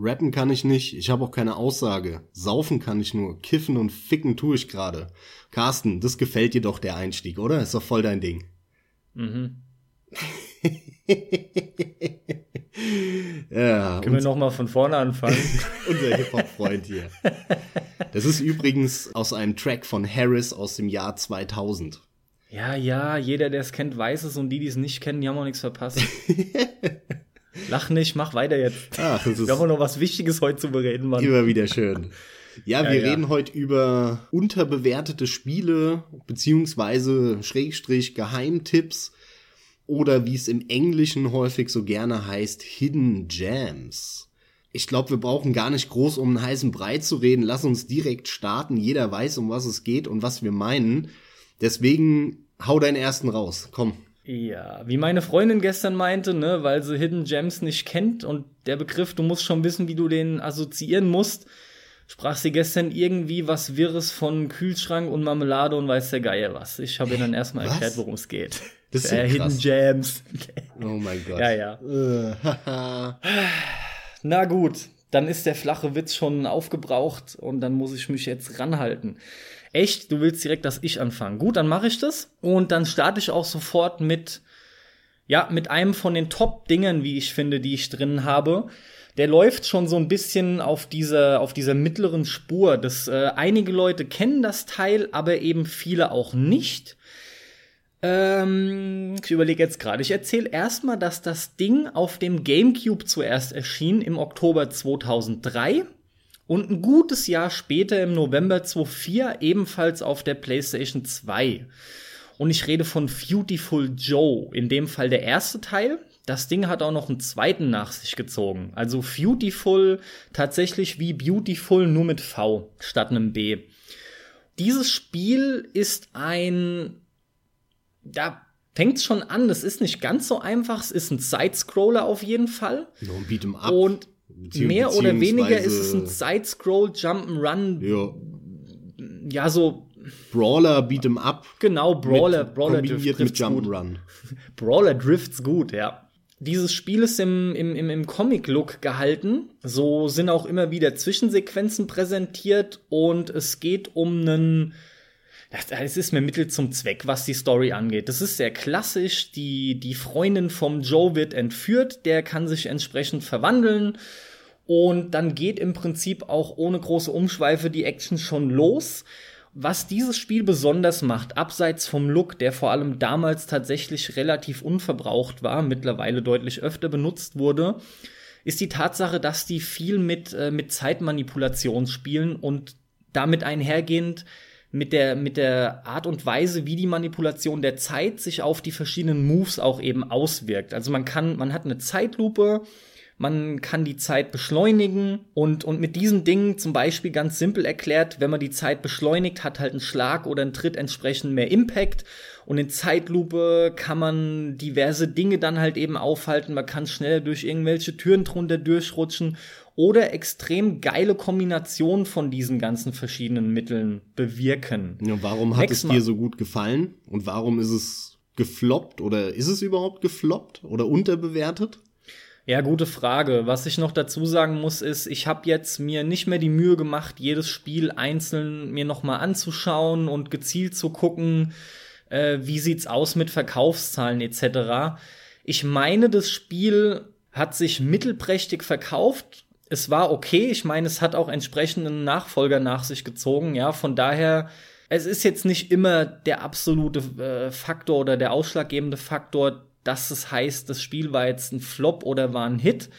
Rappen kann ich nicht, ich habe auch keine Aussage. Saufen kann ich nur, kiffen und ficken tue ich gerade. Carsten, das gefällt dir doch der Einstieg, oder? Ist doch voll dein Ding. Mhm. ja, Können wir nochmal von vorne anfangen? unser Hip-Hop-Freund hier. Das ist übrigens aus einem Track von Harris aus dem Jahr 2000. Ja, ja, jeder, der es kennt, weiß es und die, die es nicht kennen, die haben auch nichts verpasst. Lach nicht, mach weiter jetzt. Ach, das ist wir haben noch was Wichtiges heute zu bereden, Mann. Immer wieder schön. Ja, ja wir ja. reden heute über unterbewertete Spiele, beziehungsweise Schrägstrich Geheimtipps oder wie es im Englischen häufig so gerne heißt, Hidden Gems. Ich glaube, wir brauchen gar nicht groß um einen heißen Brei zu reden. Lass uns direkt starten. Jeder weiß, um was es geht und was wir meinen. Deswegen hau deinen ersten raus. Komm. Ja, wie meine Freundin gestern meinte, ne, weil sie Hidden Gems nicht kennt und der Begriff, du musst schon wissen, wie du den assoziieren musst, sprach sie gestern irgendwie was Wirres von Kühlschrank und Marmelade und weiß der Geier was. Ich habe ihr dann erstmal erklärt, worum es geht. Das ist ja äh, Hidden Gems. oh mein Gott. Ja, ja. Na gut, dann ist der flache Witz schon aufgebraucht und dann muss ich mich jetzt ranhalten. Echt, du willst direkt, dass ich anfange. Gut, dann mache ich das und dann starte ich auch sofort mit ja, mit einem von den Top-Dingen, wie ich finde, die ich drin habe. Der läuft schon so ein bisschen auf dieser, auf dieser mittleren Spur. Das, äh, einige Leute kennen das Teil, aber eben viele auch nicht. Ähm, ich überlege jetzt gerade. Ich erzähle erstmal, dass das Ding auf dem GameCube zuerst erschien im Oktober 2003 und ein gutes Jahr später im November 2004 ebenfalls auf der PlayStation 2. Und ich rede von Beautiful Joe, in dem Fall der erste Teil. Das Ding hat auch noch einen zweiten nach sich gezogen. Also Beautiful tatsächlich wie Beautiful nur mit V statt einem B. Dieses Spiel ist ein, da fängt schon an, das ist nicht ganz so einfach. Es ist ein Sidescroller auf jeden Fall. No, Beat'em Up. Und mehr oder weniger ist es ein Side-Scroll Jump'n'Run. Ja. Ja, so Brawler Beat'em Up. Genau, Brawler, mit, Brawler kombiniert mit Jump'n'Run. Brawler drifts gut, ja. Dieses Spiel ist im, im, im, im Comic-Look gehalten. So sind auch immer wieder Zwischensequenzen präsentiert und es geht um einen es ist mir Mittel zum Zweck, was die Story angeht. Das ist sehr klassisch. Die, die Freundin vom Joe wird entführt, der kann sich entsprechend verwandeln. Und dann geht im Prinzip auch ohne große Umschweife die Action schon los. Was dieses Spiel besonders macht, abseits vom Look, der vor allem damals tatsächlich relativ unverbraucht war, mittlerweile deutlich öfter benutzt wurde, ist die Tatsache, dass die viel mit, äh, mit Zeitmanipulation spielen und damit einhergehend mit der, mit der Art und Weise, wie die Manipulation der Zeit sich auf die verschiedenen Moves auch eben auswirkt. Also man kann, man hat eine Zeitlupe, man kann die Zeit beschleunigen und, und mit diesen Dingen zum Beispiel ganz simpel erklärt, wenn man die Zeit beschleunigt, hat halt ein Schlag oder ein Tritt entsprechend mehr Impact und in Zeitlupe kann man diverse Dinge dann halt eben aufhalten, man kann schneller durch irgendwelche Türen drunter durchrutschen oder extrem geile Kombinationen von diesen ganzen verschiedenen Mitteln bewirken. Ja, warum hat Next es dir so gut gefallen und warum ist es gefloppt oder ist es überhaupt gefloppt oder unterbewertet? Ja, gute Frage. Was ich noch dazu sagen muss, ist, ich habe jetzt mir nicht mehr die Mühe gemacht, jedes Spiel einzeln mir nochmal anzuschauen und gezielt zu gucken, äh, wie sieht's aus mit Verkaufszahlen etc. Ich meine, das Spiel hat sich mittelprächtig verkauft, es war okay. Ich meine, es hat auch entsprechenden Nachfolger nach sich gezogen. Ja, von daher, es ist jetzt nicht immer der absolute äh, Faktor oder der ausschlaggebende Faktor, dass es heißt, das Spiel war jetzt ein Flop oder war ein Hit.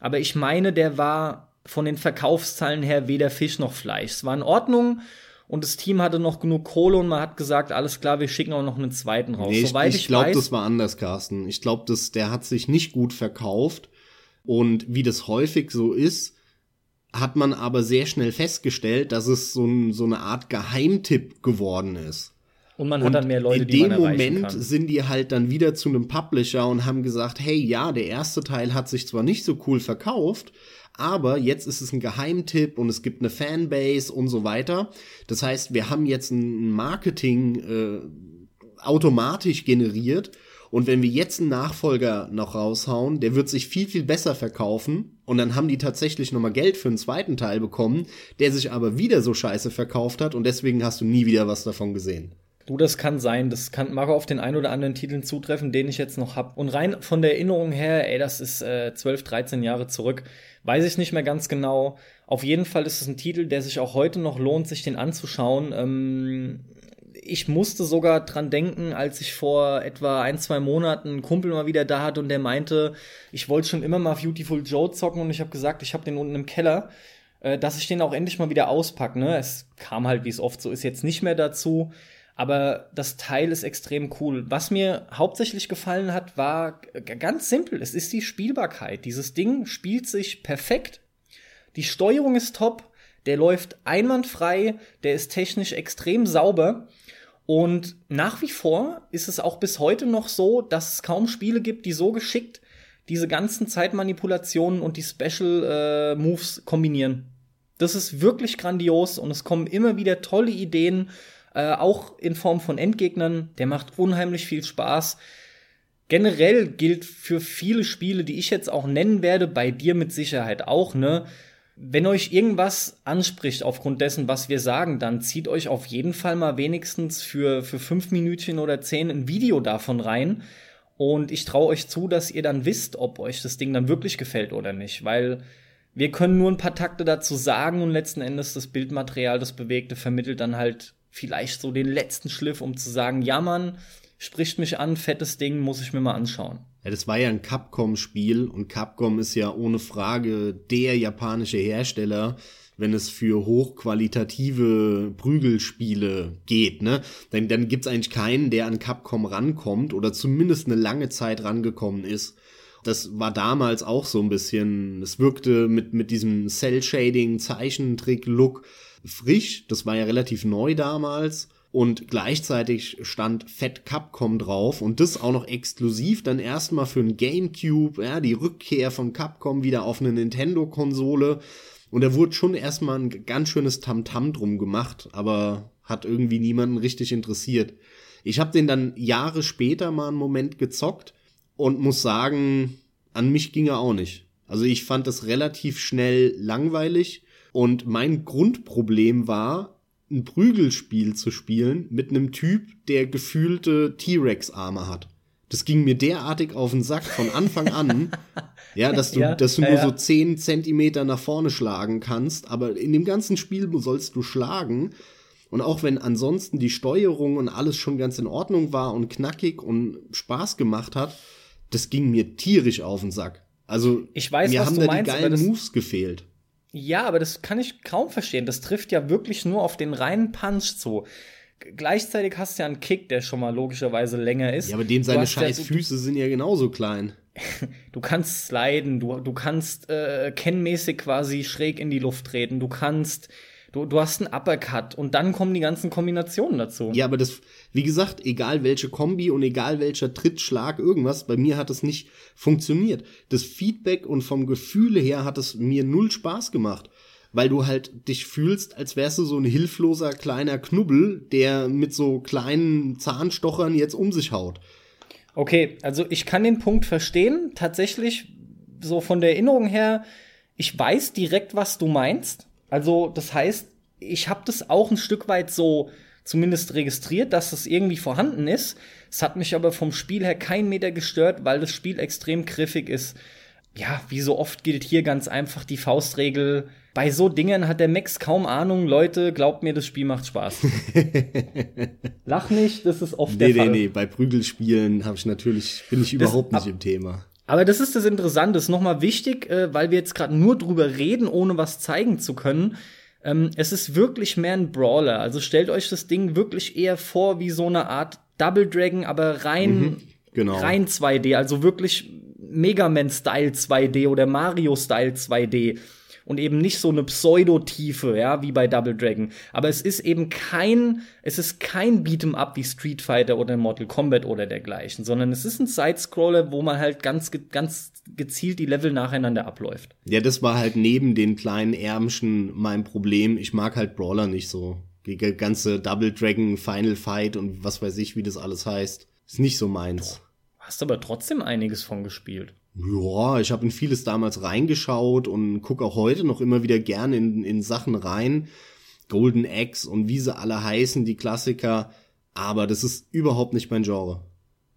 Aber ich meine, der war von den Verkaufszahlen her weder Fisch noch Fleisch. Es war in Ordnung und das Team hatte noch genug Kohle und man hat gesagt, alles klar, wir schicken auch noch einen zweiten raus. Nee, Soweit ich, ich glaube, das war anders, Carsten. Ich glaube, der hat sich nicht gut verkauft und wie das häufig so ist, hat man aber sehr schnell festgestellt, dass es so, ein, so eine Art Geheimtipp geworden ist. Und man hat und dann mehr Leute, die man In dem Moment kann. sind die halt dann wieder zu einem Publisher und haben gesagt, hey, ja, der erste Teil hat sich zwar nicht so cool verkauft, aber jetzt ist es ein Geheimtipp und es gibt eine Fanbase und so weiter. Das heißt, wir haben jetzt ein Marketing äh, automatisch generiert Und wenn wir jetzt einen Nachfolger noch raushauen, der wird sich viel, viel besser verkaufen. Und dann haben die tatsächlich nochmal Geld für einen zweiten Teil bekommen, der sich aber wieder so scheiße verkauft hat und deswegen hast du nie wieder was davon gesehen. Du, das kann sein. Das kann, mag auf den ein oder anderen Titeln zutreffen, den ich jetzt noch hab. Und rein von der Erinnerung her, ey, das ist äh, 12, 13 Jahre zurück, weiß ich nicht mehr ganz genau. Auf jeden Fall ist es ein Titel, der sich auch heute noch lohnt, sich den anzuschauen. Ähm, ich musste sogar dran denken, als ich vor etwa ein, zwei Monaten einen Kumpel mal wieder da hatte und der meinte, ich wollte schon immer mal Beautiful Joe zocken und ich habe gesagt, ich habe den unten im Keller, äh, dass ich den auch endlich mal wieder auspacke. Ne? Es kam halt, wie es oft so ist, jetzt nicht mehr dazu. Aber das Teil ist extrem cool. Was mir hauptsächlich gefallen hat, war ganz simpel. Es ist die Spielbarkeit. Dieses Ding spielt sich perfekt. Die Steuerung ist top. Der läuft einwandfrei. Der ist technisch extrem sauber. Und nach wie vor ist es auch bis heute noch so, dass es kaum Spiele gibt, die so geschickt diese ganzen Zeitmanipulationen und die Special äh, Moves kombinieren. Das ist wirklich grandios und es kommen immer wieder tolle Ideen, äh, auch in Form von Endgegnern. Der macht unheimlich viel Spaß. Generell gilt für viele Spiele, die ich jetzt auch nennen werde, bei dir mit Sicherheit auch, ne? Wenn euch irgendwas anspricht aufgrund dessen, was wir sagen, dann zieht euch auf jeden Fall mal wenigstens für, für fünf Minütchen oder zehn ein Video davon rein. Und ich traue euch zu, dass ihr dann wisst, ob euch das Ding dann wirklich gefällt oder nicht. Weil wir können nur ein paar Takte dazu sagen und letzten Endes das Bildmaterial, das Bewegte, vermittelt dann halt vielleicht so den letzten Schliff, um zu sagen, ja Mann, spricht mich an, fettes Ding, muss ich mir mal anschauen. Ja, das war ja ein Capcom-Spiel und Capcom ist ja ohne Frage der japanische Hersteller, wenn es für hochqualitative Prügelspiele geht, ne? Dann, dann gibt's eigentlich keinen, der an Capcom rankommt oder zumindest eine lange Zeit rangekommen ist. Das war damals auch so ein bisschen, es wirkte mit, mit diesem Cell-Shading, Zeichentrick-Look frisch. Das war ja relativ neu damals und gleichzeitig stand Fett Capcom drauf und das auch noch exklusiv dann erstmal für ein Gamecube, ja, die Rückkehr von Capcom wieder auf eine Nintendo-Konsole. Und da wurde schon erstmal ein ganz schönes Tamtam -Tam drum gemacht, aber hat irgendwie niemanden richtig interessiert. Ich habe den dann Jahre später mal einen Moment gezockt und muss sagen, an mich ging er auch nicht. Also ich fand das relativ schnell langweilig und mein Grundproblem war, ein Prügelspiel zu spielen mit einem Typ, der gefühlte T-Rex-Arme hat. Das ging mir derartig auf den Sack von Anfang an, ja, dass du, ja, dass du nur ja. so zehn Zentimeter nach vorne schlagen kannst, aber in dem ganzen Spiel sollst du schlagen. Und auch wenn ansonsten die Steuerung und alles schon ganz in Ordnung war und knackig und Spaß gemacht hat, das ging mir tierisch auf den Sack. Also, ich weiß, mir haben da meinst, die geilen Moves gefehlt. Ja, aber das kann ich kaum verstehen. Das trifft ja wirklich nur auf den reinen Punch zu. Gleichzeitig hast du ja einen Kick, der schon mal logischerweise länger ist. Ja, aber dem seine scheiß ja, Füße sind ja genauso klein. du kannst sliden, du, du kannst äh, kennmäßig quasi schräg in die Luft treten, du kannst Du, du hast einen Uppercut und dann kommen die ganzen Kombinationen dazu. Ja, aber das, wie gesagt, egal welche Kombi und egal welcher Trittschlag, irgendwas, bei mir hat es nicht funktioniert. Das Feedback und vom Gefühle her hat es mir null Spaß gemacht. Weil du halt dich fühlst, als wärst du so ein hilfloser kleiner Knubbel, der mit so kleinen Zahnstochern jetzt um sich haut. Okay, also ich kann den Punkt verstehen. Tatsächlich, so von der Erinnerung her, ich weiß direkt, was du meinst. Also, das heißt, ich habe das auch ein Stück weit so zumindest registriert, dass das irgendwie vorhanden ist. Es hat mich aber vom Spiel her kein Meter gestört, weil das Spiel extrem griffig ist. Ja, wie so oft gilt hier ganz einfach die Faustregel. Bei so Dingen hat der Max kaum Ahnung. Leute, glaubt mir, das Spiel macht Spaß. Lach nicht, das ist oft nee, der Fall. Nee, nee, bei Prügelspielen habe ich natürlich, bin ich überhaupt das, nicht im Thema. Aber das ist das Interessante, ist nochmal wichtig, äh, weil wir jetzt gerade nur drüber reden, ohne was zeigen zu können. Ähm, es ist wirklich mehr ein Brawler. Also stellt euch das Ding wirklich eher vor wie so eine Art Double Dragon, aber rein, mhm, genau. rein 2D, also wirklich Mega Man-Style 2D oder Mario-Style 2D und eben nicht so eine Pseudotiefe, ja, wie bei Double Dragon. Aber es ist eben kein, es ist kein Beat'em Up wie Street Fighter oder Mortal Kombat oder dergleichen, sondern es ist ein Sidescroller, wo man halt ganz, ganz gezielt die Level nacheinander abläuft. Ja, das war halt neben den kleinen Ärmchen mein Problem. Ich mag halt Brawler nicht so. Die ganze Double Dragon Final Fight und was weiß ich, wie das alles heißt. Ist nicht so meins. Hast aber trotzdem einiges von gespielt. Ja, ich habe in vieles damals reingeschaut und gucke auch heute noch immer wieder gerne in, in Sachen rein. Golden Axe und wie sie alle heißen, die Klassiker. Aber das ist überhaupt nicht mein Genre.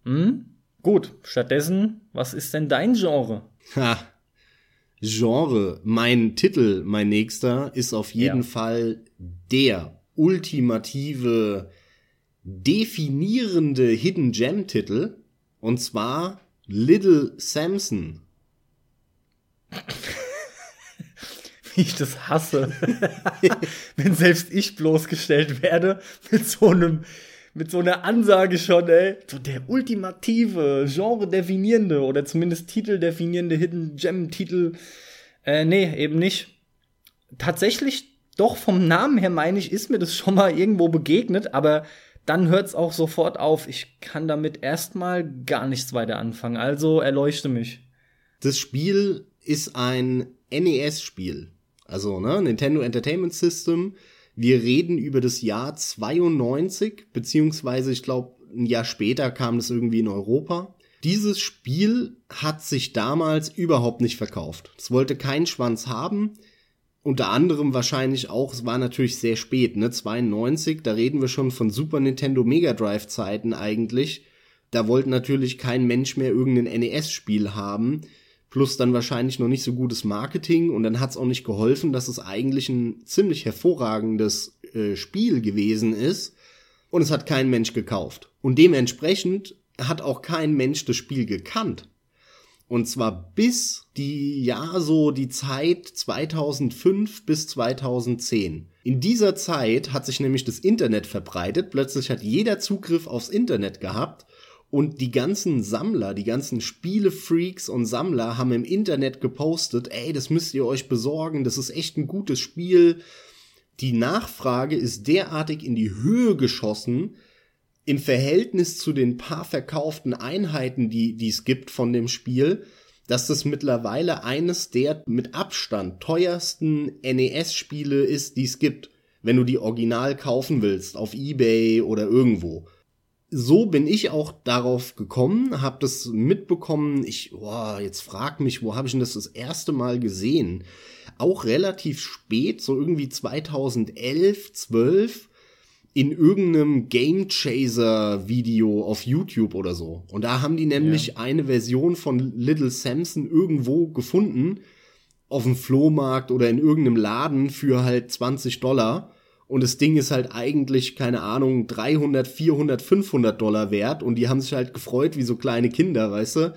Hm? Gut, stattdessen, was ist denn dein Genre? Ha. Genre, mein Titel, mein nächster, ist auf jeden ja. Fall der ultimative, definierende Hidden Gem Titel. Und zwar Little Samson. Wie ich das hasse. Wenn selbst ich bloßgestellt werde mit so einem mit so einer Ansage schon, ey. So der ultimative, Genre-definierende oder zumindest Titel-definierende Hidden Gem-Titel. Äh, nee, eben nicht. Tatsächlich, doch vom Namen her meine ich, ist mir das schon mal irgendwo begegnet, aber dann hört's auch sofort auf. Ich kann damit erstmal gar nichts weiter anfangen. Also erleuchte mich. Das Spiel ist ein NES-Spiel. Also, ne, Nintendo Entertainment System wir reden über das Jahr 92, beziehungsweise ich glaube, ein Jahr später kam das irgendwie in Europa. Dieses Spiel hat sich damals überhaupt nicht verkauft. Es wollte keinen Schwanz haben. Unter anderem wahrscheinlich auch, es war natürlich sehr spät, ne, 92, da reden wir schon von Super Nintendo Mega Drive Zeiten eigentlich. Da wollte natürlich kein Mensch mehr irgendein NES-Spiel haben plus dann wahrscheinlich noch nicht so gutes Marketing und dann hat es auch nicht geholfen, dass es eigentlich ein ziemlich hervorragendes äh, Spiel gewesen ist und es hat kein Mensch gekauft. Und dementsprechend hat auch kein Mensch das Spiel gekannt. Und zwar bis die, ja, so die Zeit 2005 bis 2010. In dieser Zeit hat sich nämlich das Internet verbreitet. Plötzlich hat jeder Zugriff aufs Internet gehabt und die ganzen Sammler, die ganzen Spielefreaks und Sammler haben im Internet gepostet, ey, das müsst ihr euch besorgen, das ist echt ein gutes Spiel. Die Nachfrage ist derartig in die Höhe geschossen, im Verhältnis zu den paar verkauften Einheiten, die, es gibt von dem Spiel, dass das mittlerweile eines der mit Abstand teuersten NES-Spiele ist, die es gibt, wenn du die original kaufen willst, auf eBay oder irgendwo so bin ich auch darauf gekommen, habe das mitbekommen. Ich, boah, jetzt frag mich, wo habe ich denn das das erste Mal gesehen? Auch relativ spät, so irgendwie 2011, 12 in irgendeinem Game Chaser Video auf YouTube oder so. Und da haben die nämlich ja. eine Version von Little Samson irgendwo gefunden auf dem Flohmarkt oder in irgendeinem Laden für halt 20 Dollar und das Ding ist halt eigentlich, keine Ahnung, 300, 400, 500 Dollar wert und die haben sich halt gefreut wie so kleine Kinder, weißt du?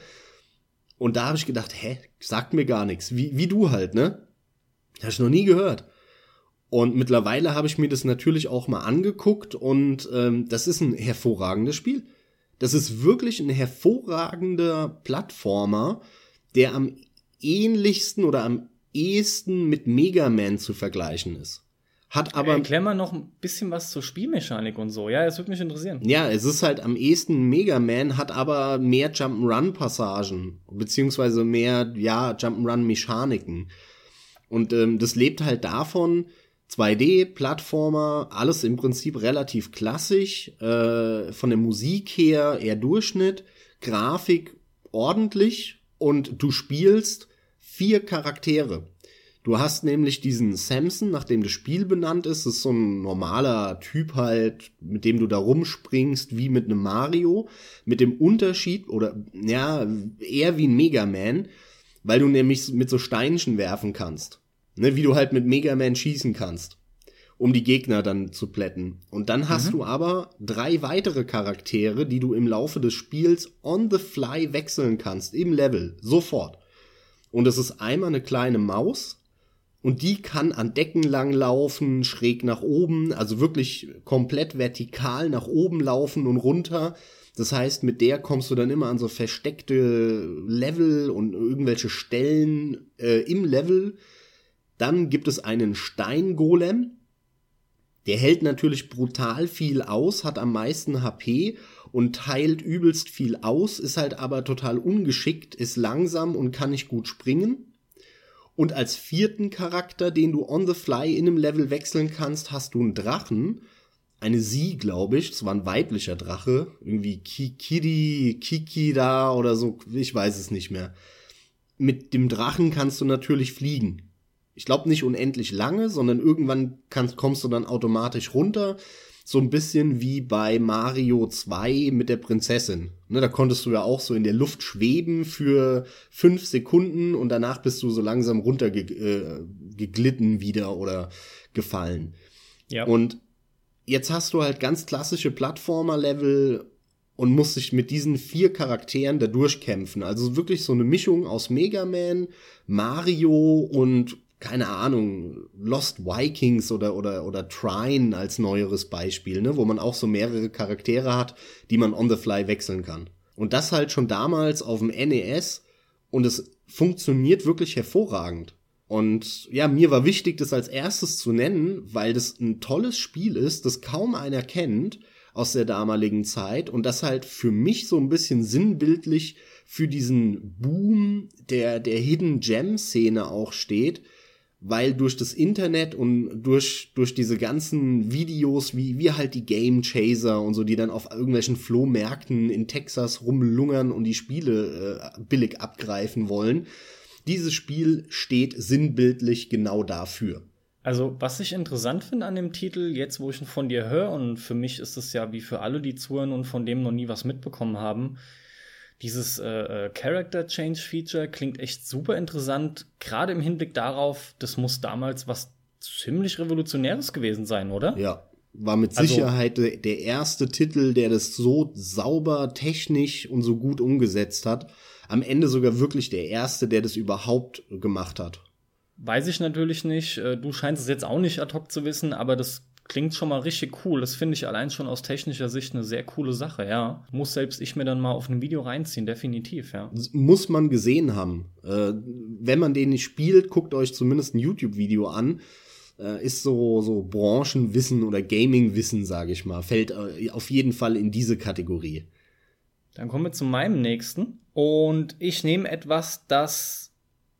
Und da habe ich gedacht, hä, sagt mir gar nichts. Wie, wie du halt, ne? Habe ich noch nie gehört. Und mittlerweile habe ich mir das natürlich auch mal angeguckt und ähm, das ist ein hervorragendes Spiel. Das ist wirklich ein hervorragender Plattformer, der am ähnlichsten oder am ehesten mit Mega Man zu vergleichen ist. Hat aber. Erklär mal noch ein bisschen was zur Spielmechanik und so. Ja, es würde mich interessieren. Ja, es ist halt am ehesten Mega Man, hat aber mehr Jump'n'Run-Passagen, beziehungsweise mehr, ja, Jump'n'Run-Mechaniken. Und ähm, das lebt halt davon, 2D-Plattformer, alles im Prinzip relativ klassisch, äh, von der Musik her eher Durchschnitt, Grafik ordentlich und du spielst vier Charaktere. Du hast nämlich diesen Samson, nach dem das Spiel benannt ist. Das ist so ein normaler Typ halt, mit dem du da rumspringst, wie mit einem Mario. Mit dem Unterschied, oder ja, eher wie ein Mega Man, weil du nämlich mit so Steinchen werfen kannst. Ne, wie du halt mit Mega Man schießen kannst. Um die Gegner dann zu plätten. Und dann hast mhm. du aber drei weitere Charaktere, die du im Laufe des Spiels on the fly wechseln kannst. Im Level. Sofort. Und es ist einmal eine kleine Maus, und die kann an Decken lang laufen, schräg nach oben, also wirklich komplett vertikal nach oben laufen und runter. Das heißt, mit der kommst du dann immer an so versteckte Level und irgendwelche Stellen äh, im Level. Dann gibt es einen Steingolem. Der hält natürlich brutal viel aus, hat am meisten HP und teilt übelst viel aus, ist halt aber total ungeschickt, ist langsam und kann nicht gut springen. Und als vierten Charakter, den du on the fly in einem Level wechseln kannst, hast du einen Drachen. eine Sie, glaube ich, es war ein weiblicher Drache, irgendwie Kikiri, Kikida oder so, ich weiß es nicht mehr. Mit dem Drachen kannst du natürlich fliegen. Ich glaube nicht unendlich lange, sondern irgendwann kannst, kommst du dann automatisch runter. So ein bisschen wie bei Mario 2 mit der Prinzessin. Ne, da konntest du ja auch so in der Luft schweben für fünf Sekunden und danach bist du so langsam runtergeglitten äh, wieder oder gefallen. Ja. Und jetzt hast du halt ganz klassische Plattformer-Level und musst dich mit diesen vier Charakteren da durchkämpfen. Also wirklich so eine Mischung aus Mega Man, Mario und keine Ahnung, Lost Vikings oder, oder, oder Trine als neueres Beispiel, ne, wo man auch so mehrere Charaktere hat, die man on the fly wechseln kann. Und das halt schon damals auf dem NES und es funktioniert wirklich hervorragend. Und ja, mir war wichtig, das als erstes zu nennen, weil das ein tolles Spiel ist, das kaum einer kennt aus der damaligen Zeit und das halt für mich so ein bisschen sinnbildlich für diesen Boom der, der Hidden Gem Szene auch steht, weil durch das Internet und durch, durch diese ganzen Videos, wie, wie halt die Game Chaser und so, die dann auf irgendwelchen Flohmärkten in Texas rumlungern und die Spiele äh, billig abgreifen wollen, dieses Spiel steht sinnbildlich genau dafür. Also, was ich interessant finde an dem Titel, jetzt wo ich ihn von dir höre, und für mich ist es ja wie für alle, die zuhören und von dem noch nie was mitbekommen haben, dieses äh, äh, Character Change Feature klingt echt super interessant, gerade im Hinblick darauf, das muss damals was ziemlich Revolutionäres gewesen sein, oder? Ja, war mit also, Sicherheit der erste Titel, der das so sauber, technisch und so gut umgesetzt hat. Am Ende sogar wirklich der erste, der das überhaupt gemacht hat. Weiß ich natürlich nicht. Äh, du scheinst es jetzt auch nicht ad hoc zu wissen, aber das klingt schon mal richtig cool. Das finde ich allein schon aus technischer Sicht eine sehr coole Sache, ja. Muss selbst ich mir dann mal auf ein Video reinziehen, definitiv, ja. Muss man gesehen haben. Äh, wenn man den nicht spielt, guckt euch zumindest ein YouTube-Video an. Äh, ist so, so Branchenwissen oder Gaming-Wissen, sage ich mal. Fällt äh, auf jeden Fall in diese Kategorie. Dann kommen wir zu meinem nächsten. Und ich nehme etwas, das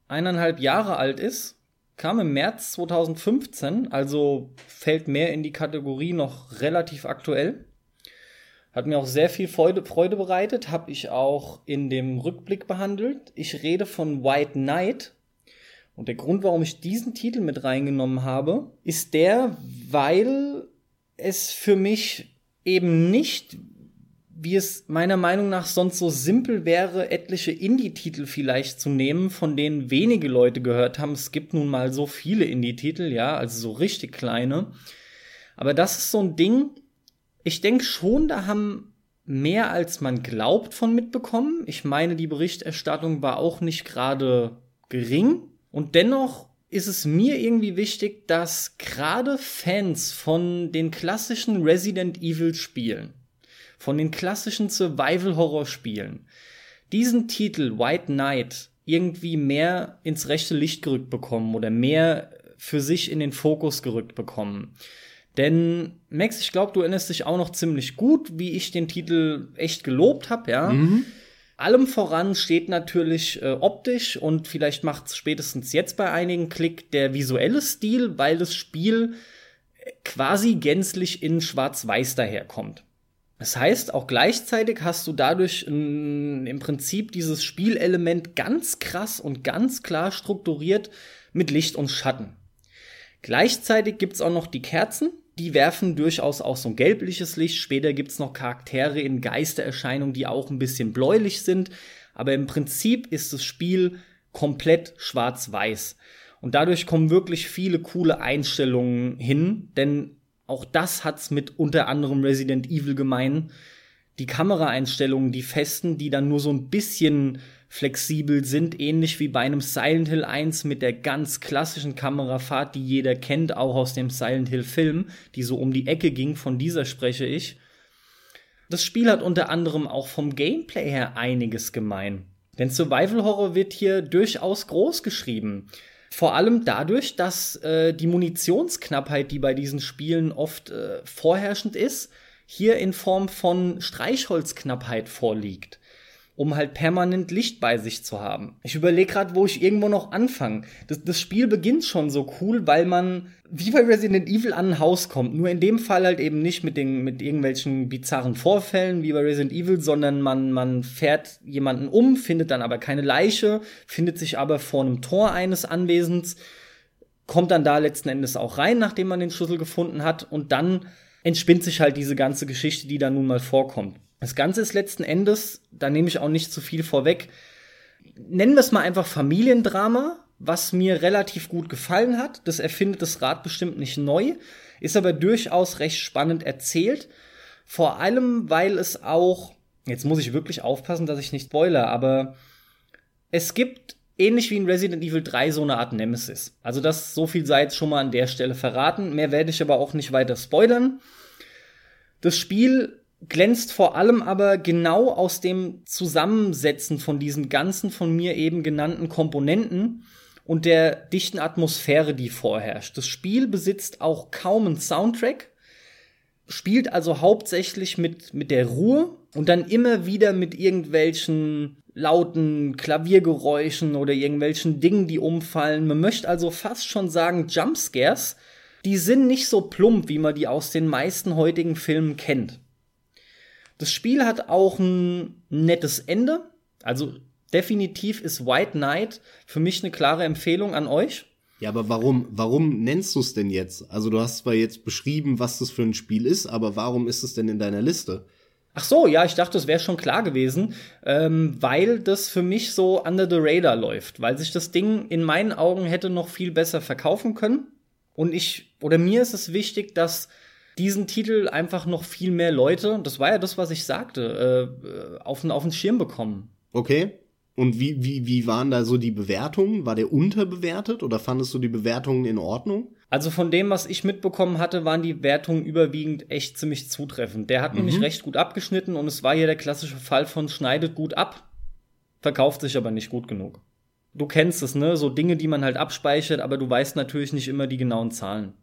eineinhalb Jahre alt ist kam im März 2015, also fällt mehr in die Kategorie noch relativ aktuell. Hat mir auch sehr viel Freude, Freude bereitet, habe ich auch in dem Rückblick behandelt. Ich rede von White Knight. Und der Grund, warum ich diesen Titel mit reingenommen habe, ist der, weil es für mich eben nicht wie es meiner Meinung nach sonst so simpel wäre, etliche Indie-Titel vielleicht zu nehmen, von denen wenige Leute gehört haben. Es gibt nun mal so viele Indie-Titel, ja, also so richtig kleine. Aber das ist so ein Ding, ich denke schon, da haben mehr als man glaubt von mitbekommen. Ich meine, die Berichterstattung war auch nicht gerade gering. Und dennoch ist es mir irgendwie wichtig, dass gerade Fans von den klassischen Resident Evil Spielen, von den klassischen Survival-Horror-Spielen diesen Titel White Knight irgendwie mehr ins rechte Licht gerückt bekommen oder mehr für sich in den Fokus gerückt bekommen. Denn Max, ich glaube, du erinnerst dich auch noch ziemlich gut, wie ich den Titel echt gelobt habe, ja. Mhm. Allem voran steht natürlich äh, optisch und vielleicht macht es spätestens jetzt bei einigen Klick der visuelle Stil, weil das Spiel quasi gänzlich in Schwarz-Weiß daherkommt. Das heißt, auch gleichzeitig hast du dadurch m, im Prinzip dieses Spielelement ganz krass und ganz klar strukturiert mit Licht und Schatten. Gleichzeitig gibt's auch noch die Kerzen, die werfen durchaus auch so ein gelbliches Licht. Später gibt's noch Charaktere in Geistererscheinungen, die auch ein bisschen bläulich sind. Aber im Prinzip ist das Spiel komplett schwarz-weiß. Und dadurch kommen wirklich viele coole Einstellungen hin, denn auch das hat's mit unter anderem Resident Evil gemein. Die Kameraeinstellungen, die festen, die dann nur so ein bisschen flexibel sind, ähnlich wie bei einem Silent Hill 1 mit der ganz klassischen Kamerafahrt, die jeder kennt, auch aus dem Silent Hill Film, die so um die Ecke ging, von dieser spreche ich. Das Spiel hat unter anderem auch vom Gameplay her einiges gemein. Denn Survival Horror wird hier durchaus groß geschrieben. Vor allem dadurch, dass äh, die Munitionsknappheit, die bei diesen Spielen oft äh, vorherrschend ist, hier in Form von Streichholzknappheit vorliegt. Um halt permanent Licht bei sich zu haben. Ich überlege gerade, wo ich irgendwo noch anfange. Das, das Spiel beginnt schon so cool, weil man wie bei Resident Evil an ein Haus kommt. Nur in dem Fall halt eben nicht mit, den, mit irgendwelchen bizarren Vorfällen wie bei Resident Evil, sondern man, man fährt jemanden um, findet dann aber keine Leiche, findet sich aber vor einem Tor eines Anwesens, kommt dann da letzten Endes auch rein, nachdem man den Schlüssel gefunden hat und dann entspinnt sich halt diese ganze Geschichte, die da nun mal vorkommt. Das Ganze ist letzten Endes, da nehme ich auch nicht zu viel vorweg, nennen wir es mal einfach Familiendrama, was mir relativ gut gefallen hat. Das erfindet das Rad bestimmt nicht neu, ist aber durchaus recht spannend erzählt. Vor allem, weil es auch, jetzt muss ich wirklich aufpassen, dass ich nicht spoiler, aber es gibt ähnlich wie in Resident Evil 3 so eine Art Nemesis. Also das so viel sei jetzt schon mal an der Stelle verraten. Mehr werde ich aber auch nicht weiter spoilern. Das Spiel glänzt vor allem aber genau aus dem Zusammensetzen von diesen ganzen von mir eben genannten Komponenten und der dichten Atmosphäre, die vorherrscht. Das Spiel besitzt auch kaum einen Soundtrack, spielt also hauptsächlich mit, mit der Ruhe und dann immer wieder mit irgendwelchen lauten Klaviergeräuschen oder irgendwelchen Dingen, die umfallen. Man möchte also fast schon sagen Jumpscares. Die sind nicht so plump, wie man die aus den meisten heutigen Filmen kennt. Das Spiel hat auch ein nettes Ende. Also definitiv ist White Knight für mich eine klare Empfehlung an euch. Ja, aber warum, warum nennst du es denn jetzt? Also du hast zwar jetzt beschrieben, was das für ein Spiel ist, aber warum ist es denn in deiner Liste? Ach so, ja, ich dachte, das wäre schon klar gewesen, ähm, weil das für mich so under the radar läuft, weil sich das Ding in meinen Augen hätte noch viel besser verkaufen können. Und ich, oder mir ist es wichtig, dass diesen Titel einfach noch viel mehr Leute, das war ja das, was ich sagte, äh, auf, auf den Schirm bekommen. Okay. Und wie, wie, wie waren da so die Bewertungen? War der unterbewertet oder fandest du die Bewertungen in Ordnung? Also von dem, was ich mitbekommen hatte, waren die Wertungen überwiegend echt ziemlich zutreffend. Der hat mhm. nämlich recht gut abgeschnitten und es war hier der klassische Fall von schneidet gut ab, verkauft sich aber nicht gut genug. Du kennst es, ne? So Dinge, die man halt abspeichert, aber du weißt natürlich nicht immer die genauen Zahlen.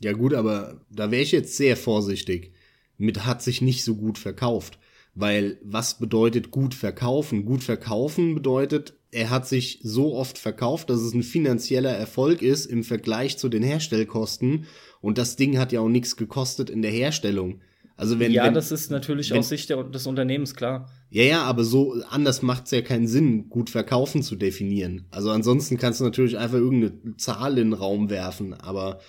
Ja gut, aber da wäre ich jetzt sehr vorsichtig. Mit hat sich nicht so gut verkauft. Weil was bedeutet gut verkaufen? Gut verkaufen bedeutet, er hat sich so oft verkauft, dass es ein finanzieller Erfolg ist im Vergleich zu den Herstellkosten. Und das Ding hat ja auch nichts gekostet in der Herstellung. Also wenn, ja, wenn, das ist natürlich wenn, aus Sicht des Unternehmens klar. Ja, ja, aber so anders macht es ja keinen Sinn, gut verkaufen zu definieren. Also ansonsten kannst du natürlich einfach irgendeine Zahl in den Raum werfen, aber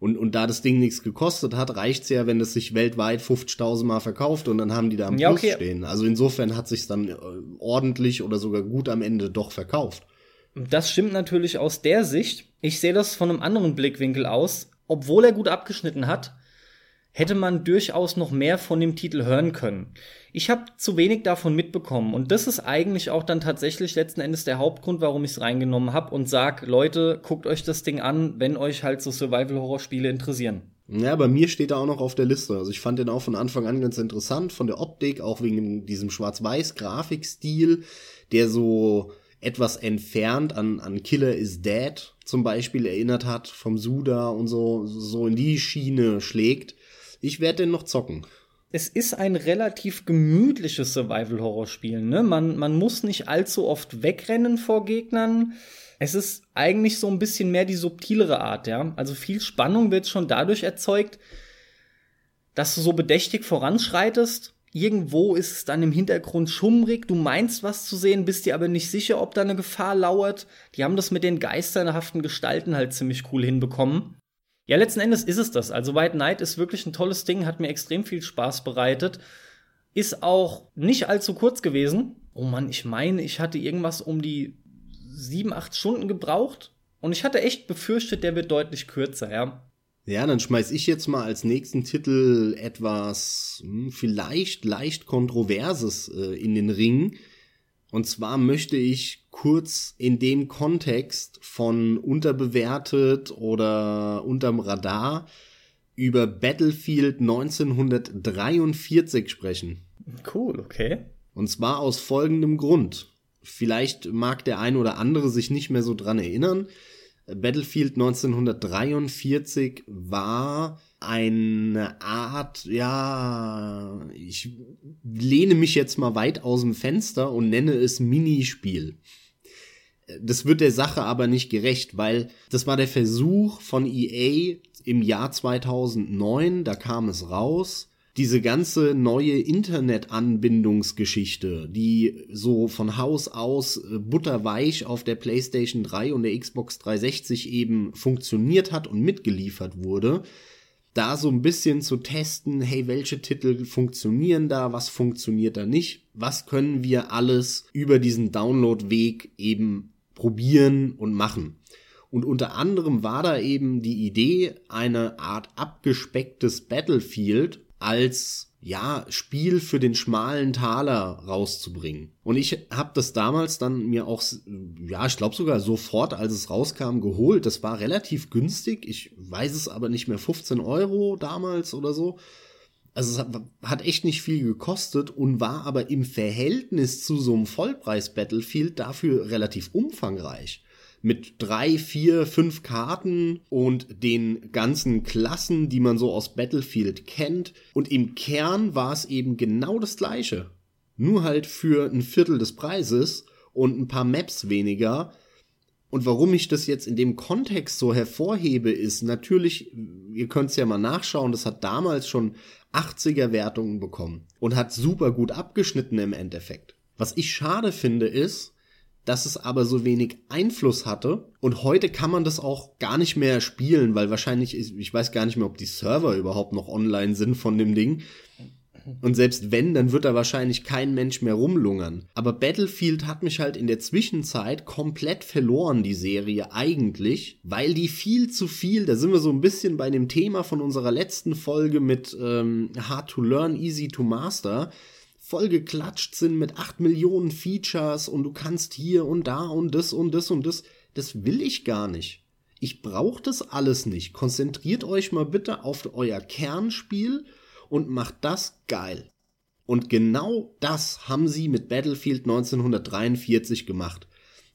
und, und da das Ding nichts gekostet hat, reicht's ja, wenn es sich weltweit 50.000 Mal verkauft und dann haben die da am ja, Plus okay. stehen. Also insofern hat sich's dann äh, ordentlich oder sogar gut am Ende doch verkauft. Das stimmt natürlich aus der Sicht. Ich sehe das von einem anderen Blickwinkel aus. Obwohl er gut abgeschnitten hat, hätte man durchaus noch mehr von dem Titel hören können. Ich habe zu wenig davon mitbekommen und das ist eigentlich auch dann tatsächlich letzten Endes der Hauptgrund, warum ich es reingenommen habe und sag, Leute, guckt euch das Ding an, wenn euch halt so Survival-Horror-Spiele interessieren. Ja, bei mir steht er auch noch auf der Liste. Also ich fand den auch von Anfang an ganz interessant, von der Optik, auch wegen diesem Schwarz-Weiß-Grafikstil, der so etwas entfernt an, an Killer is Dead zum Beispiel erinnert hat, vom Suda und so, so in die Schiene schlägt. Ich werde den noch zocken es ist ein relativ gemütliches Survival-Horror-Spiel. Ne? Man, man muss nicht allzu oft wegrennen vor Gegnern. Es ist eigentlich so ein bisschen mehr die subtilere Art, ja. Also viel Spannung wird schon dadurch erzeugt, dass du so bedächtig voranschreitest. Irgendwo ist es dann im Hintergrund schummrig, du meinst was zu sehen, bist dir aber nicht sicher, ob da eine Gefahr lauert. Die haben das mit den geisterhaften Gestalten halt ziemlich cool hinbekommen. Ja, letzten Endes ist es das. Also White Knight ist wirklich ein tolles Ding, hat mir extrem viel Spaß bereitet. Ist auch nicht allzu kurz gewesen. Oh Mann, ich meine, ich hatte irgendwas um die sieben, acht Stunden gebraucht. Und ich hatte echt befürchtet, der wird deutlich kürzer, ja. Ja, dann schmeiß ich jetzt mal als nächsten Titel etwas hm, vielleicht leicht kontroverses äh, in den Ring. Und zwar möchte ich kurz in dem Kontext von unterbewertet oder unterm Radar über Battlefield 1943 sprechen. Cool, okay. Und zwar aus folgendem Grund. Vielleicht mag der ein oder andere sich nicht mehr so dran erinnern. Battlefield 1943 war eine Art, ja, ich lehne mich jetzt mal weit aus dem Fenster und nenne es Minispiel. Das wird der Sache aber nicht gerecht, weil das war der Versuch von EA im Jahr 2009, da kam es raus, diese ganze neue Internetanbindungsgeschichte, die so von Haus aus äh, butterweich auf der PlayStation 3 und der Xbox 360 eben funktioniert hat und mitgeliefert wurde, da so ein bisschen zu testen, hey, welche Titel funktionieren da, was funktioniert da nicht, was können wir alles über diesen Downloadweg eben probieren und machen. Und unter anderem war da eben die Idee, eine Art abgespecktes Battlefield als ja, Spiel für den schmalen Taler rauszubringen. Und ich habe das damals dann mir auch, ja, ich glaube sogar sofort, als es rauskam, geholt. Das war relativ günstig. Ich weiß es aber nicht mehr, 15 Euro damals oder so. Also es hat, hat echt nicht viel gekostet und war aber im Verhältnis zu so einem Vollpreis-Battlefield dafür relativ umfangreich mit drei, vier, fünf Karten und den ganzen Klassen, die man so aus Battlefield kennt. Und im Kern war es eben genau das gleiche. Nur halt für ein Viertel des Preises und ein paar Maps weniger. Und warum ich das jetzt in dem Kontext so hervorhebe, ist natürlich, ihr könnt es ja mal nachschauen, das hat damals schon 80er Wertungen bekommen und hat super gut abgeschnitten im Endeffekt. Was ich schade finde ist, dass es aber so wenig Einfluss hatte. Und heute kann man das auch gar nicht mehr spielen, weil wahrscheinlich, ich weiß gar nicht mehr, ob die Server überhaupt noch online sind von dem Ding. Und selbst wenn, dann wird da wahrscheinlich kein Mensch mehr rumlungern. Aber Battlefield hat mich halt in der Zwischenzeit komplett verloren, die Serie eigentlich, weil die viel zu viel, da sind wir so ein bisschen bei dem Thema von unserer letzten Folge mit ähm, Hard to Learn, Easy to Master vollgeklatscht sind mit acht Millionen Features und du kannst hier und da und das und das und das. Das will ich gar nicht. Ich brauche das alles nicht. Konzentriert euch mal bitte auf euer Kernspiel und macht das geil. Und genau das haben sie mit Battlefield 1943 gemacht.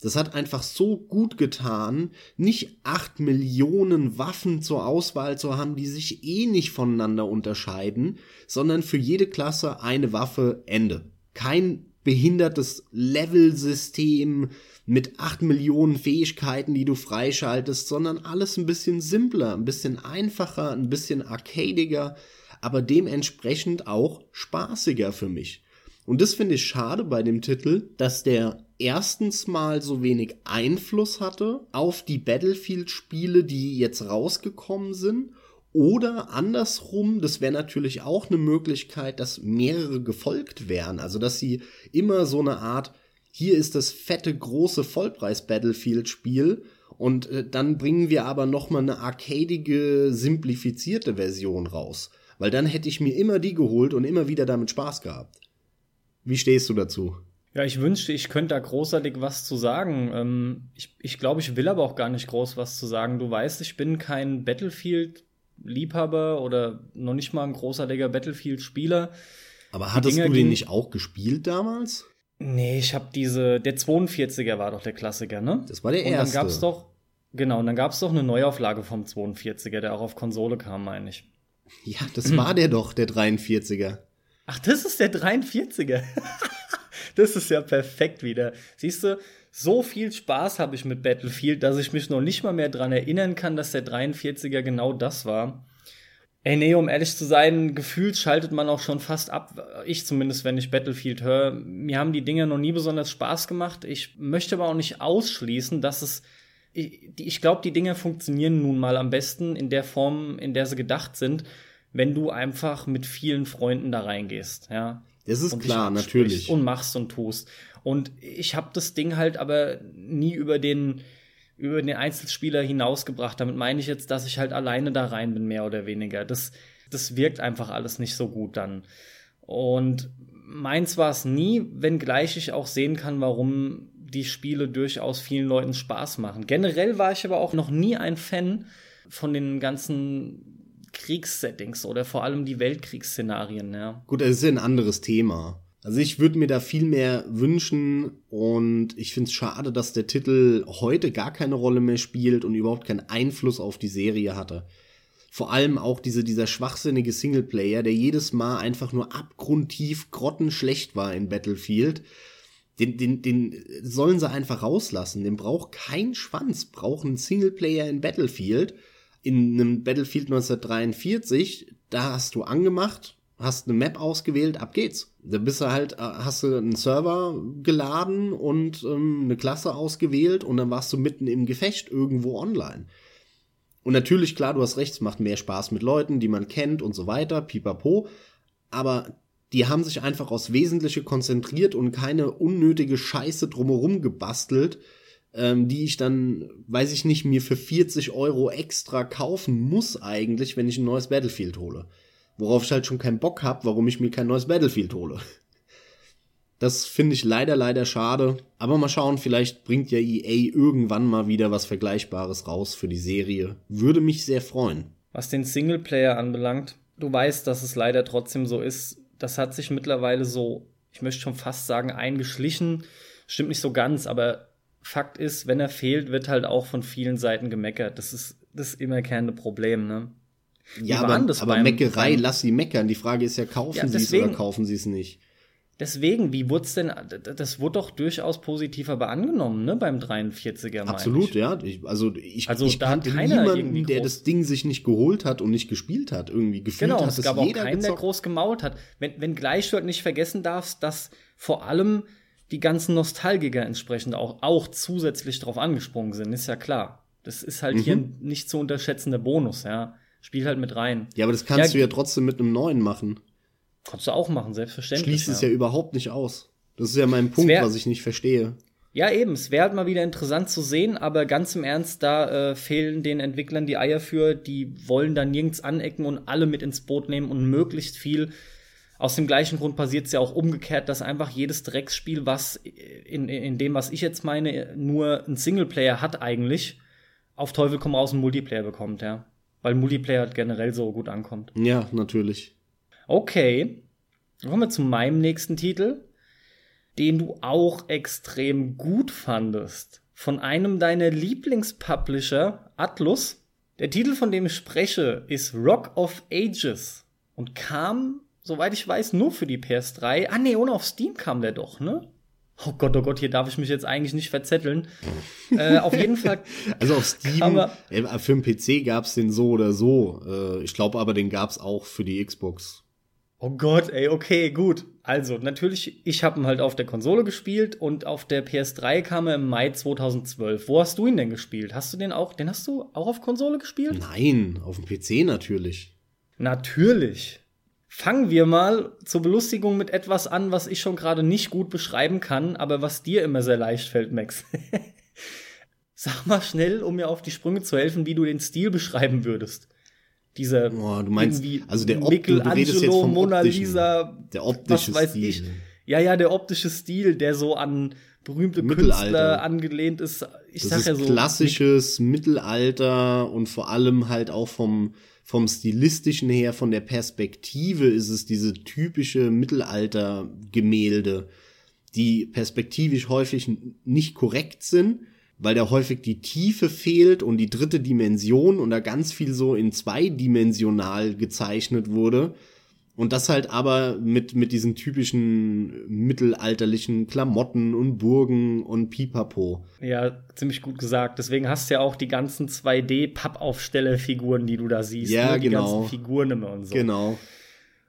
Das hat einfach so gut getan, nicht acht Millionen Waffen zur Auswahl zu haben, die sich eh nicht voneinander unterscheiden, sondern für jede Klasse eine Waffe Ende. Kein behindertes Level-System mit acht Millionen Fähigkeiten, die du freischaltest, sondern alles ein bisschen simpler, ein bisschen einfacher, ein bisschen arcadiger, aber dementsprechend auch spaßiger für mich. Und das finde ich schade bei dem Titel, dass der erstens mal so wenig Einfluss hatte auf die Battlefield-Spiele, die jetzt rausgekommen sind. Oder andersrum, das wäre natürlich auch eine Möglichkeit, dass mehrere gefolgt wären. Also dass sie immer so eine Art, hier ist das fette, große Vollpreis-Battlefield-Spiel und äh, dann bringen wir aber nochmal eine arcadige, simplifizierte Version raus. Weil dann hätte ich mir immer die geholt und immer wieder damit Spaß gehabt. Wie stehst du dazu? Ja, ich wünschte, ich könnte da großartig was zu sagen. Ähm, ich ich glaube, ich will aber auch gar nicht groß was zu sagen. Du weißt, ich bin kein Battlefield-Liebhaber oder noch nicht mal ein großartiger Battlefield-Spieler. Aber hattest du den nicht auch gespielt damals? Nee, ich habe diese. Der 42er war doch der Klassiker, ne? Das war der erste. Und dann gab's doch. Genau, und dann gab es doch eine Neuauflage vom 42er, der auch auf Konsole kam, meine ich. Ja, das war der doch, der 43er. Ach, das ist der 43er. das ist ja perfekt wieder. Siehst du, so viel Spaß habe ich mit Battlefield, dass ich mich noch nicht mal mehr dran erinnern kann, dass der 43er genau das war. Ey, nee, um ehrlich zu sein, gefühlt schaltet man auch schon fast ab. Ich zumindest, wenn ich Battlefield höre. Mir haben die Dinge noch nie besonders Spaß gemacht. Ich möchte aber auch nicht ausschließen, dass es. Ich, ich glaube, die Dinge funktionieren nun mal am besten in der Form, in der sie gedacht sind wenn du einfach mit vielen Freunden da reingehst, ja. Das ist klar, natürlich. Und machst und tust. Und ich habe das Ding halt aber nie über den über den Einzelspieler hinausgebracht. Damit meine ich jetzt, dass ich halt alleine da rein bin, mehr oder weniger. Das, das wirkt einfach alles nicht so gut dann. Und meins war es nie, wenngleich ich auch sehen kann, warum die Spiele durchaus vielen Leuten Spaß machen. Generell war ich aber auch noch nie ein Fan von den ganzen Kriegssettings oder vor allem die Weltkriegsszenarien, ja. Gut, das ist ja ein anderes Thema. Also ich würde mir da viel mehr wünschen und ich finde es schade, dass der Titel heute gar keine Rolle mehr spielt und überhaupt keinen Einfluss auf die Serie hatte. Vor allem auch diese, dieser schwachsinnige Singleplayer, der jedes Mal einfach nur abgrundtief grottenschlecht war in Battlefield. Den, den, den sollen sie einfach rauslassen. Den braucht kein Schwanz, braucht einen Singleplayer in Battlefield. In einem Battlefield 1943, da hast du angemacht, hast eine Map ausgewählt, ab geht's. Da bist du halt, äh, hast du einen Server geladen und ähm, eine Klasse ausgewählt und dann warst du mitten im Gefecht irgendwo online. Und natürlich, klar, du hast recht, es macht mehr Spaß mit Leuten, die man kennt und so weiter, pipapo. Aber die haben sich einfach aufs Wesentliche konzentriert und keine unnötige Scheiße drumherum gebastelt, ähm, die ich dann, weiß ich nicht, mir für 40 Euro extra kaufen muss eigentlich, wenn ich ein neues Battlefield hole. Worauf ich halt schon keinen Bock hab, warum ich mir kein neues Battlefield hole. Das finde ich leider, leider schade. Aber mal schauen, vielleicht bringt ja EA irgendwann mal wieder was Vergleichbares raus für die Serie. Würde mich sehr freuen. Was den Singleplayer anbelangt, du weißt, dass es leider trotzdem so ist. Das hat sich mittlerweile so, ich möchte schon fast sagen, eingeschlichen. Stimmt nicht so ganz, aber Fakt ist, wenn er fehlt, wird halt auch von vielen Seiten gemeckert. Das ist, das ist immer kein Problem, ne? Ja, aber, aber beim, Meckerei, beim, lass sie meckern. Die Frage ist ja, kaufen ja, sie es oder kaufen sie es nicht? Deswegen, wie wurde es denn, das wurde doch durchaus positiv aber angenommen, ne, beim 43er, Absolut, ich. ja. Ich, also ich, also ich kannte niemanden, der das Ding sich nicht geholt hat und nicht gespielt hat, irgendwie gefühlt genau, hat, es gab auch keinen, der groß gemault hat. Wenn, wenn gleich du halt nicht vergessen darfst, dass vor allem die ganzen Nostalgiker entsprechend auch, auch zusätzlich drauf angesprungen sind, ist ja klar. Das ist halt mhm. hier ein nicht zu unterschätzender Bonus, ja. Spiel halt mit rein. Ja, aber das kannst ja, du ja trotzdem mit einem neuen machen. Kannst du auch machen, selbstverständlich. Schließt ja. es ja überhaupt nicht aus. Das ist ja mein Punkt, wär, was ich nicht verstehe. Ja, eben. Es wäre halt mal wieder interessant zu sehen, aber ganz im Ernst, da äh, fehlen den Entwicklern die Eier für. Die wollen da nirgends anecken und alle mit ins Boot nehmen und möglichst viel. Aus dem gleichen Grund passiert es ja auch umgekehrt, dass einfach jedes Drecksspiel, was in, in dem, was ich jetzt meine, nur ein Singleplayer hat eigentlich, auf Teufel komm raus einen Multiplayer bekommt, ja. Weil Multiplayer halt generell so gut ankommt. Ja, natürlich. Okay, kommen wir zu meinem nächsten Titel, den du auch extrem gut fandest. Von einem deiner Lieblingspublisher, Atlus. Der Titel, von dem ich spreche, ist Rock of Ages und kam, soweit ich weiß, nur für die PS3. Ah, nee, und auf Steam kam der doch, ne? Oh Gott, oh Gott, hier darf ich mich jetzt eigentlich nicht verzetteln. äh, auf jeden Fall. Also auf Steam, äh, für den PC gab's den so oder so. Äh, ich glaube aber, den gab's auch für die Xbox. Oh Gott, ey, okay, gut. Also, natürlich, ich habe ihn halt auf der Konsole gespielt und auf der PS3 kam er im Mai 2012. Wo hast du ihn denn gespielt? Hast du den auch, den hast du auch auf Konsole gespielt? Nein, auf dem PC natürlich. Natürlich. Fangen wir mal zur Belustigung mit etwas an, was ich schon gerade nicht gut beschreiben kann, aber was dir immer sehr leicht fällt, Max. Sag mal schnell, um mir auf die Sprünge zu helfen, wie du den Stil beschreiben würdest dieser oh, du meinst, also der Op Michelangelo, Mona Lisa, der optische was weiß Stil. ich. Ja, ja, der optische Stil, der so an berühmte Künstler angelehnt ist. Ich das sag ist ja so klassisches Mittelalter und vor allem halt auch vom vom stilistischen her, von der Perspektive ist es diese typische Mittelalter-Gemälde, die perspektivisch häufig nicht korrekt sind, weil da häufig die Tiefe fehlt und die dritte Dimension und da ganz viel so in zweidimensional gezeichnet wurde. Und das halt aber mit, mit diesen typischen mittelalterlichen Klamotten und Burgen und Pipapo. Ja, ziemlich gut gesagt. Deswegen hast du ja auch die ganzen 2D-Pappaufstellerfiguren, die du da siehst. Ja, ne? die genau. Die ganzen Figuren immer und so. Genau.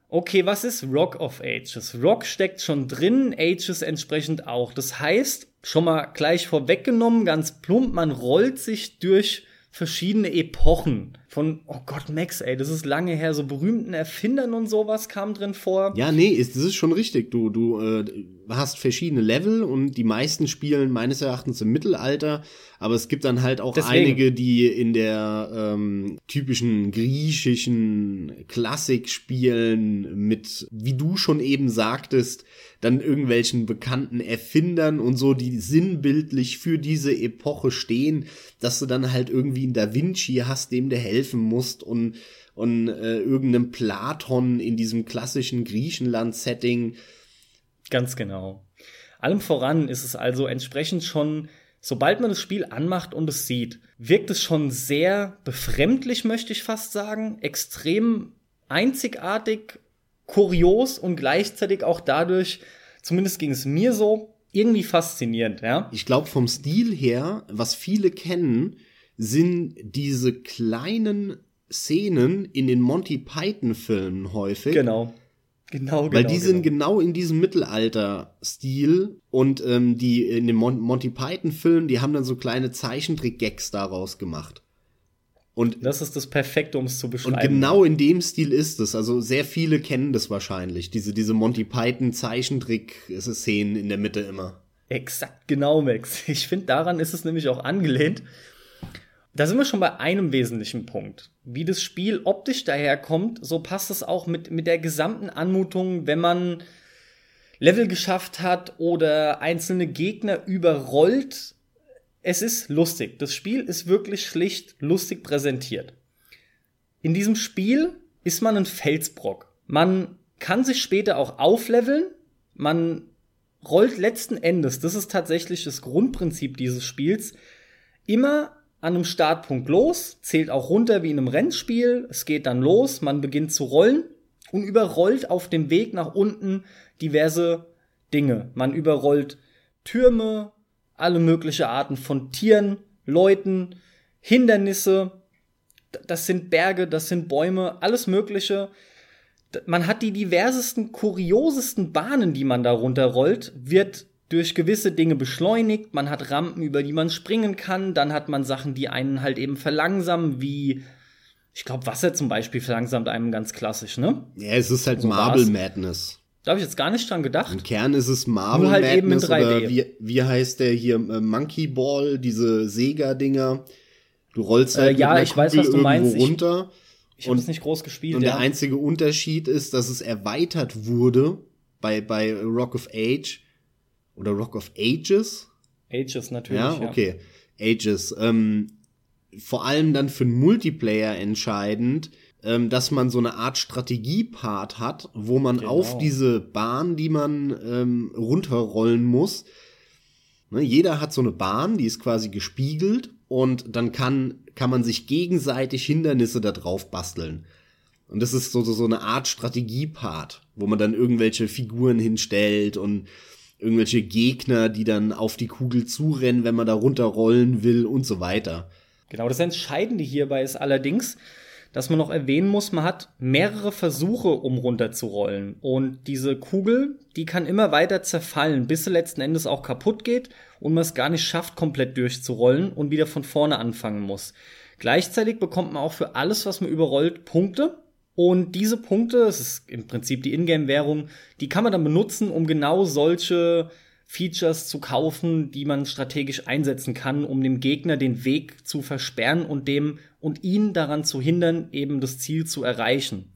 Okay, was ist Rock of Ages? Rock steckt schon drin, Ages entsprechend auch. Das heißt, schon mal gleich vorweggenommen, ganz plump, man rollt sich durch verschiedene Epochen von, oh Gott, Max, ey, das ist lange her, so berühmten Erfindern und sowas kam drin vor. Ja, nee, ist, das ist schon richtig. Du, du äh, hast verschiedene Level und die meisten spielen meines Erachtens im Mittelalter, aber es gibt dann halt auch Deswegen. einige, die in der ähm, typischen griechischen Klassik spielen mit, wie du schon eben sagtest, dann irgendwelchen bekannten Erfindern und so, die sinnbildlich für diese Epoche stehen, dass du dann halt irgendwie einen Da Vinci hast, dem du helfen musst und und äh, irgendeinem Platon in diesem klassischen Griechenland-Setting Ganz genau. Allem voran ist es also entsprechend schon, sobald man das Spiel anmacht und es sieht, wirkt es schon sehr befremdlich, möchte ich fast sagen, extrem einzigartig, kurios und gleichzeitig auch dadurch, zumindest ging es mir so, irgendwie faszinierend, ja. Ich glaube, vom Stil her, was viele kennen, sind diese kleinen Szenen in den Monty Python-Filmen häufig. Genau. Genau, Weil genau, die sind genau. genau in diesem Mittelalter-Stil und ähm, die in den Mon Monty Python-Filmen, die haben dann so kleine Zeichentrick-Gags daraus gemacht. Und, Das ist das Perfekte, um es zu beschreiben. und genau in dem Stil ist es. Also sehr viele kennen das wahrscheinlich. Diese, diese Monty Python-Zeichentrick-Szenen in der Mitte immer. Exakt genau, Max. Ich finde, daran ist es nämlich auch angelehnt. Da sind wir schon bei einem wesentlichen Punkt. Wie das Spiel optisch daherkommt, so passt es auch mit, mit der gesamten Anmutung, wenn man Level geschafft hat oder einzelne Gegner überrollt. Es ist lustig. Das Spiel ist wirklich schlicht lustig präsentiert. In diesem Spiel ist man ein Felsbrock. Man kann sich später auch aufleveln. Man rollt letzten Endes, das ist tatsächlich das Grundprinzip dieses Spiels, immer an einem Startpunkt los, zählt auch runter wie in einem Rennspiel, es geht dann los, man beginnt zu rollen und überrollt auf dem Weg nach unten diverse Dinge. Man überrollt Türme, alle mögliche Arten von Tieren, Leuten, Hindernisse, das sind Berge, das sind Bäume, alles Mögliche. Man hat die diversesten, kuriosesten Bahnen, die man da runterrollt, wird durch gewisse Dinge beschleunigt. Man hat Rampen, über die man springen kann. Dann hat man Sachen, die einen halt eben verlangsamen, wie, ich glaube, Wasser zum Beispiel verlangsamt einem ganz klassisch, ne? Ja, es ist halt So Marble war's. Madness. Da habe ich jetzt gar nicht dran gedacht. Im Kern ist es Marble halt eben in Madness 3D. oder wie, wie heißt der hier äh, Monkey Ball, diese Sega-Dinger. Du rollst halt Äh, ja, ich weiß, was du meinst. Ich- runter. Ich habe es nicht groß gespielt. Und ja. der einzige Unterschied ist, dass es erweitert wurde bei, bei Rock of Age oder Rock of Ages. Ages natürlich. Ja, okay. Ages. Ähm, vor allem dann für Multiplayer entscheidend, ähm, dass man so eine Art Strategiepart hat, wo man Genau. auf diese Bahn, die man ähm, runterrollen muss, ne, jeder hat so eine Bahn, die ist quasi gespiegelt und dann kann, kann man sich gegenseitig Hindernisse da drauf basteln. Und das ist so, so, so eine Art Strategiepart, wo man dann irgendwelche Figuren hinstellt und irgendwelche Gegner, die dann auf die Kugel zurennen, wenn man da runterrollen will und so weiter. Genau, das Entscheidende hierbei ist allerdings, dass man noch erwähnen muss, man hat mehrere Versuche, um runterzurollen. Und diese Kugel, die kann immer weiter zerfallen, bis sie letzten Endes auch kaputt geht und man es gar nicht schafft, komplett durchzurollen und wieder von vorne anfangen muss. Gleichzeitig bekommt man auch für alles, was man überrollt, Punkte. Und diese Punkte, es ist im Prinzip die Ingame-Währung, die kann man dann benutzen, um genau solche Features zu kaufen, die man strategisch einsetzen kann, um dem Gegner den Weg zu versperren und dem und ihn daran zu hindern, eben das Ziel zu erreichen.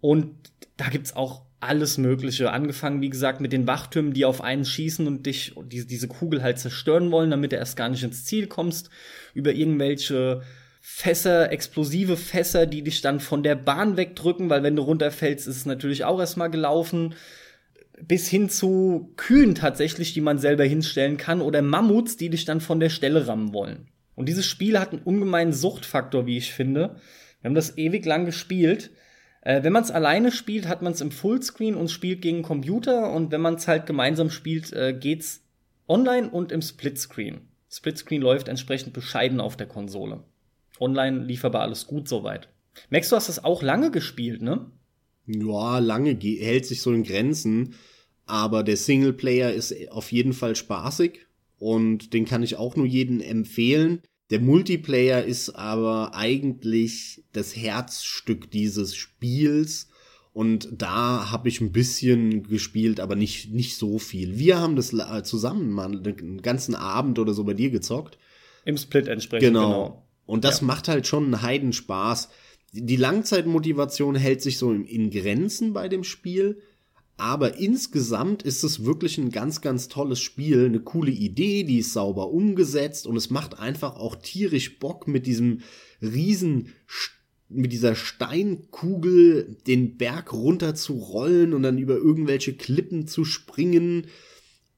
Und da gibt's auch alles Mögliche. Angefangen, wie gesagt, mit den Wachtürmen, die auf einen schießen und dich diese Kugel halt zerstören wollen, damit du erst gar nicht ins Ziel kommst, über irgendwelche Fässer, explosive Fässer, die dich dann von der Bahn wegdrücken, weil wenn du runterfällst, ist es natürlich auch erstmal gelaufen bis hin zu Kühen tatsächlich, die man selber hinstellen kann, oder Mammuts, die dich dann von der Stelle rammen wollen. Und dieses Spiel hat einen ungemeinen Suchtfaktor, wie ich finde. Wir haben das ewig lang gespielt. Äh, wenn man es alleine spielt, hat man es im Fullscreen und spielt gegen Computer. Und wenn man es halt gemeinsam spielt, äh, geht's online und im Splitscreen. Splitscreen läuft entsprechend bescheiden auf der Konsole. Online lief aber alles gut soweit. Max, du hast das auch lange gespielt, ne? Ja, lange ge- hält sich so in Grenzen, aber der Singleplayer ist auf jeden Fall spaßig und den kann ich auch nur jedem empfehlen. Der Multiplayer ist aber eigentlich das Herzstück dieses Spiels und da habe ich ein bisschen gespielt, aber nicht nicht so viel. Wir haben das zusammen mal einen ganzen Abend oder so bei dir gezockt. Im Split entsprechend. Genau. Und das Ja. macht halt schon einen Heidenspaß. Die Langzeitmotivation hält sich so in- Grenzen bei dem Spiel. Aber insgesamt ist es wirklich ein ganz, ganz tolles Spiel. Eine coole Idee, die ist sauber umgesetzt und es macht einfach auch tierisch Bock mit diesem riesen mit dieser Steinkugel den Berg runter zu rollen und dann über irgendwelche Klippen zu springen.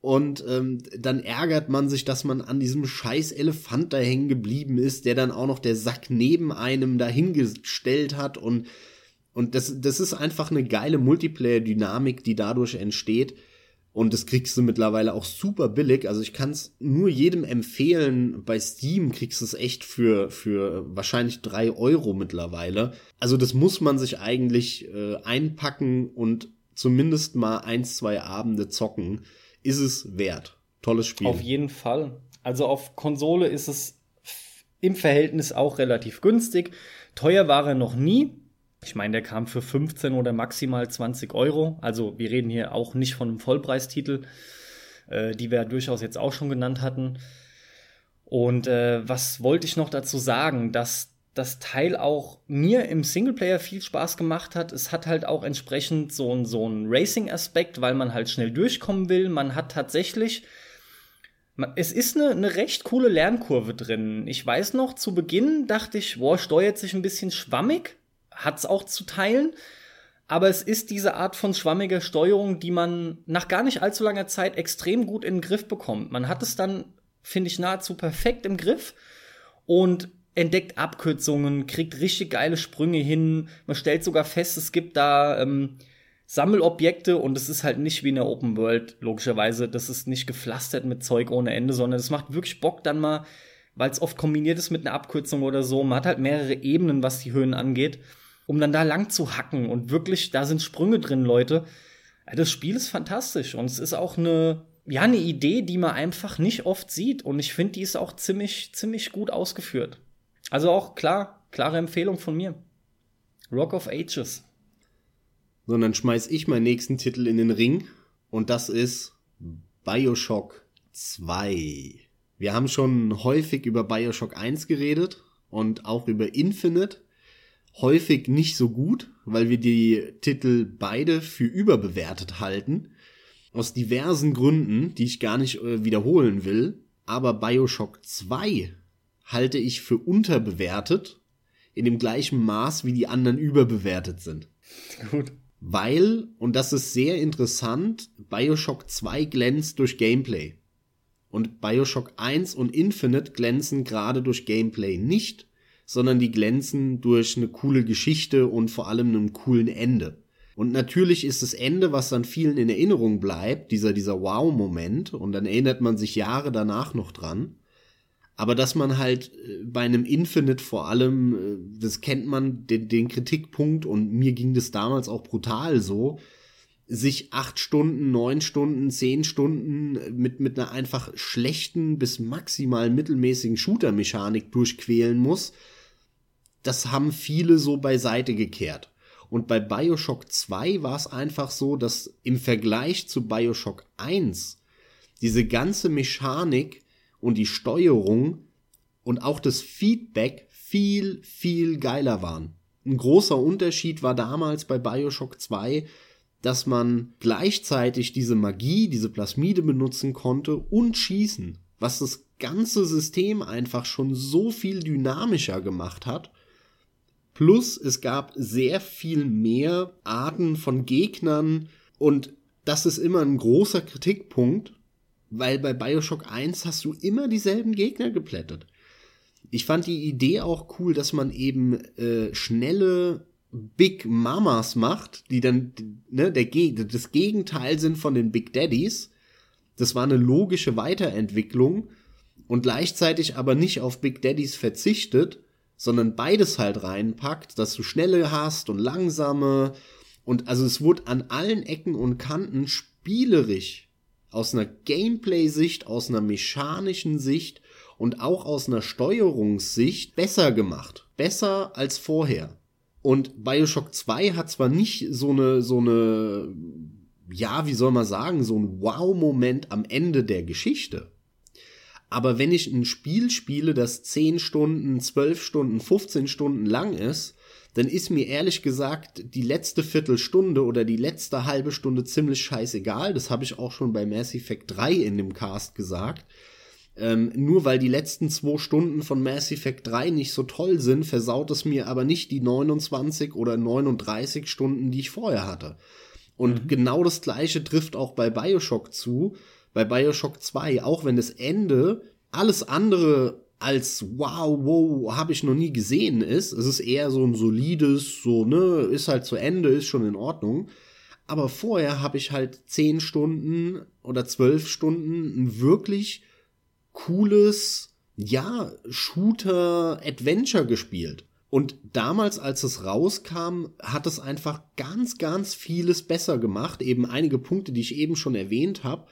Und ähm, dann ärgert man sich, dass man an diesem scheiß Elefant da hängen geblieben ist, der dann auch noch der Sack neben einem dahingestellt hat. Und, und das, das ist einfach eine geile Multiplayer-Dynamik, die dadurch entsteht. Und das kriegst du mittlerweile auch super billig. Also ich kann es nur jedem empfehlen. Bei Steam kriegst du es echt für, für wahrscheinlich drei Euro mittlerweile. Also das muss man sich eigentlich äh, einpacken und zumindest mal eins, zwei Abende zocken. Ist es wert. Tolles Spiel. Auf jeden Fall. Also auf Konsole ist es im Verhältnis auch relativ günstig. Teuer war er noch nie. Ich meine, der kam für 15 oder maximal 20 Euro. Also wir reden hier auch nicht von einem Vollpreistitel, äh, die wir durchaus jetzt auch schon genannt hatten. Und äh, was wollte ich noch dazu sagen, dass das Teil auch mir im Singleplayer viel Spaß gemacht hat. Es hat halt auch entsprechend so ein, so ein Racing-Aspekt, weil man halt schnell durchkommen will. Man hat tatsächlich es ist eine, eine recht coole Lernkurve drin. Ich weiß noch, zu Beginn dachte ich, boah, steuert sich ein bisschen schwammig hat es auch zu teilen. Aber es ist diese Art von schwammiger Steuerung, die man nach gar nicht allzu langer Zeit extrem gut in den Griff bekommt. Man hat es dann, finde ich, nahezu perfekt im Griff und entdeckt Abkürzungen, kriegt richtig geile Sprünge hin. Man stellt sogar fest, es gibt da ähm, Sammelobjekte und es ist halt nicht wie in der Open World, logischerweise. Das ist nicht gepflastert mit Zeug ohne Ende, sondern es macht wirklich Bock, dann mal, weil es oft kombiniert ist mit einer Abkürzung oder so. Man hat halt mehrere Ebenen, was die Höhen angeht um dann da lang zu hacken und wirklich, da sind Sprünge drin, Leute. Das Spiel ist fantastisch und es ist auch eine, ja, eine Idee, die man einfach nicht oft sieht und ich finde, die ist auch ziemlich, ziemlich gut ausgeführt. Also auch klar, klare Empfehlung von mir. Rock of Ages. So, dann schmeiß ich meinen nächsten Titel in den Ring und das ist Bioshock 2. Wir haben schon häufig über Bioshock 1 geredet und auch über Infinite häufig nicht so gut, weil wir die Titel beide für überbewertet halten. Aus diversen Gründen, die ich gar nicht äh, wiederholen will. Aber Bioshock 2 halte ich für unterbewertet in dem gleichen Maß, wie die anderen überbewertet sind. Gut. Weil, und das ist sehr interessant, Bioshock 2 glänzt durch Gameplay. Und Bioshock 1 und Infinite glänzen gerade durch Gameplay nicht, sondern die glänzen durch eine coole Geschichte und vor allem einem coolen Ende. Und natürlich ist das Ende, was dann vielen in Erinnerung bleibt, dieser, dieser Wow-Moment, und dann erinnert man sich Jahre danach noch dran. Aber dass man halt äh, bei einem Infinite vor allem, äh, das kennt man, den, den Kritikpunkt, und mir ging das damals auch brutal so, sich acht Stunden, neun Stunden, zehn Stunden mit, mit einer einfach schlechten bis maximal mittelmäßigen Shooter-Mechanik durchquälen muss, das haben viele so beiseite gekehrt. Und bei Bioshock 2 war es einfach so, dass im Vergleich zu Bioshock 1 diese ganze Mechanik und die Steuerung und auch das Feedback viel, viel geiler waren. Ein großer Unterschied war damals bei Bioshock 2, dass man gleichzeitig diese Magie, diese Plasmide benutzen konnte und schießen, was das ganze System einfach schon so viel dynamischer gemacht hat Plus es gab sehr viel mehr Arten von Gegnern und das ist immer ein großer Kritikpunkt, weil bei Bioshock 1 hast du immer dieselben Gegner geplättet. Ich fand die Idee auch cool, dass man eben äh, schnelle Big Mamas macht, die dann ne, der, das Gegenteil sind von den Big Daddies. Das war eine logische Weiterentwicklung und gleichzeitig aber nicht auf Big Daddies verzichtet, sondern beides halt reinpackt, dass du schnelle hast und langsame. Und also es wurde an allen Ecken und Kanten spielerisch aus einer Gameplay-Sicht, aus einer mechanischen Sicht und auch aus einer Steuerungssicht besser gemacht. Besser als vorher. Und Bioshock 2 hat zwar nicht so eine, so eine, ja, wie soll man sagen, so ein Wow-Moment am Ende der Geschichte. Aber wenn ich ein Spiel spiele, das 10 Stunden, 12 Stunden, 15 Stunden lang ist, dann ist mir ehrlich gesagt die letzte Viertelstunde oder die letzte halbe Stunde ziemlich scheißegal. Das habe ich auch schon bei Mass Effect 3 in dem Cast gesagt. Ähm, nur weil die letzten zwei Stunden von Mass Effect 3 nicht so toll sind, versaut es mir aber nicht die 29 oder 39 Stunden, die ich vorher hatte. Und mhm. genau das gleiche trifft auch bei Bioshock zu. Bei Bioshock 2, auch wenn das Ende alles andere als wow, wow, habe ich noch nie gesehen ist. Es ist eher so ein solides, so, ne, ist halt zu Ende, ist schon in Ordnung. Aber vorher habe ich halt zehn Stunden oder zwölf Stunden ein wirklich cooles, ja, Shooter-Adventure gespielt. Und damals, als es rauskam, hat es einfach ganz, ganz vieles besser gemacht. Eben einige Punkte, die ich eben schon erwähnt habe.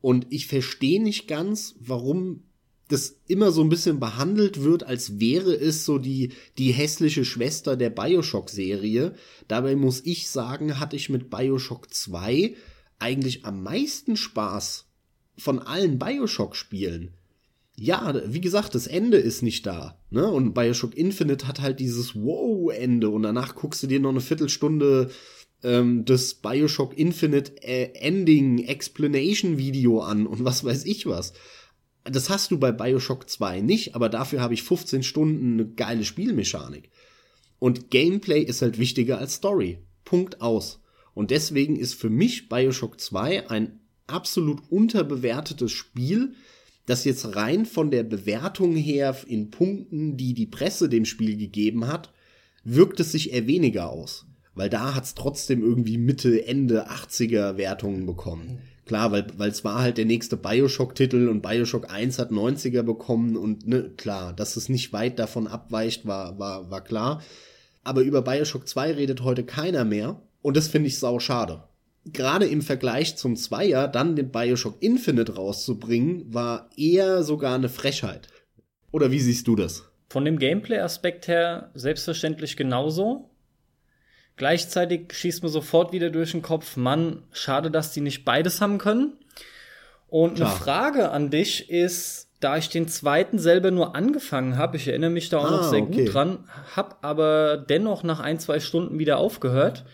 Und ich verstehe nicht ganz, warum das immer so ein bisschen behandelt wird, als wäre es so die, die hässliche Schwester der Bioshock-Serie. Dabei muss ich sagen, hatte ich mit Bioshock 2 eigentlich am meisten Spaß von allen Bioshock-Spielen. Ja, wie gesagt, das Ende ist nicht da. Ne? Und Bioshock Infinite hat halt dieses Wow-Ende und danach guckst du dir noch eine Viertelstunde ähm, das Bioshock Infinite äh, Ending Explanation Video an und was weiß ich was. Das hast du bei Bioshock 2 nicht, aber dafür habe ich 15 Stunden eine geile Spielmechanik. Und Gameplay ist halt wichtiger als Story. Punkt aus. Und deswegen ist für mich Bioshock 2 ein absolut unterbewertetes Spiel, das jetzt rein von der Bewertung her in Punkten, die die Presse dem Spiel gegeben hat, wirkt es sich eher weniger aus. Weil da hat es trotzdem irgendwie Mitte, Ende 80er Wertungen bekommen. Klar, weil, weil es war halt der nächste Bioshock-Titel und Bioshock 1 hat 90er bekommen und ne, klar, dass es nicht weit davon abweicht, war, war, war klar. Aber über Bioshock 2 redet heute keiner mehr und das finde ich sau schade. Gerade im Vergleich zum Zweier dann den Bioshock Infinite rauszubringen, war eher sogar eine Frechheit. Oder wie siehst du das? Von dem Gameplay-Aspekt her selbstverständlich genauso. Gleichzeitig schießt mir sofort wieder durch den Kopf, Mann, schade, dass die nicht beides haben können. Und Klar. eine Frage an dich ist, da ich den zweiten selber nur angefangen habe, ich erinnere mich da auch ah, noch sehr okay. gut dran, habe aber dennoch nach ein, zwei Stunden wieder aufgehört.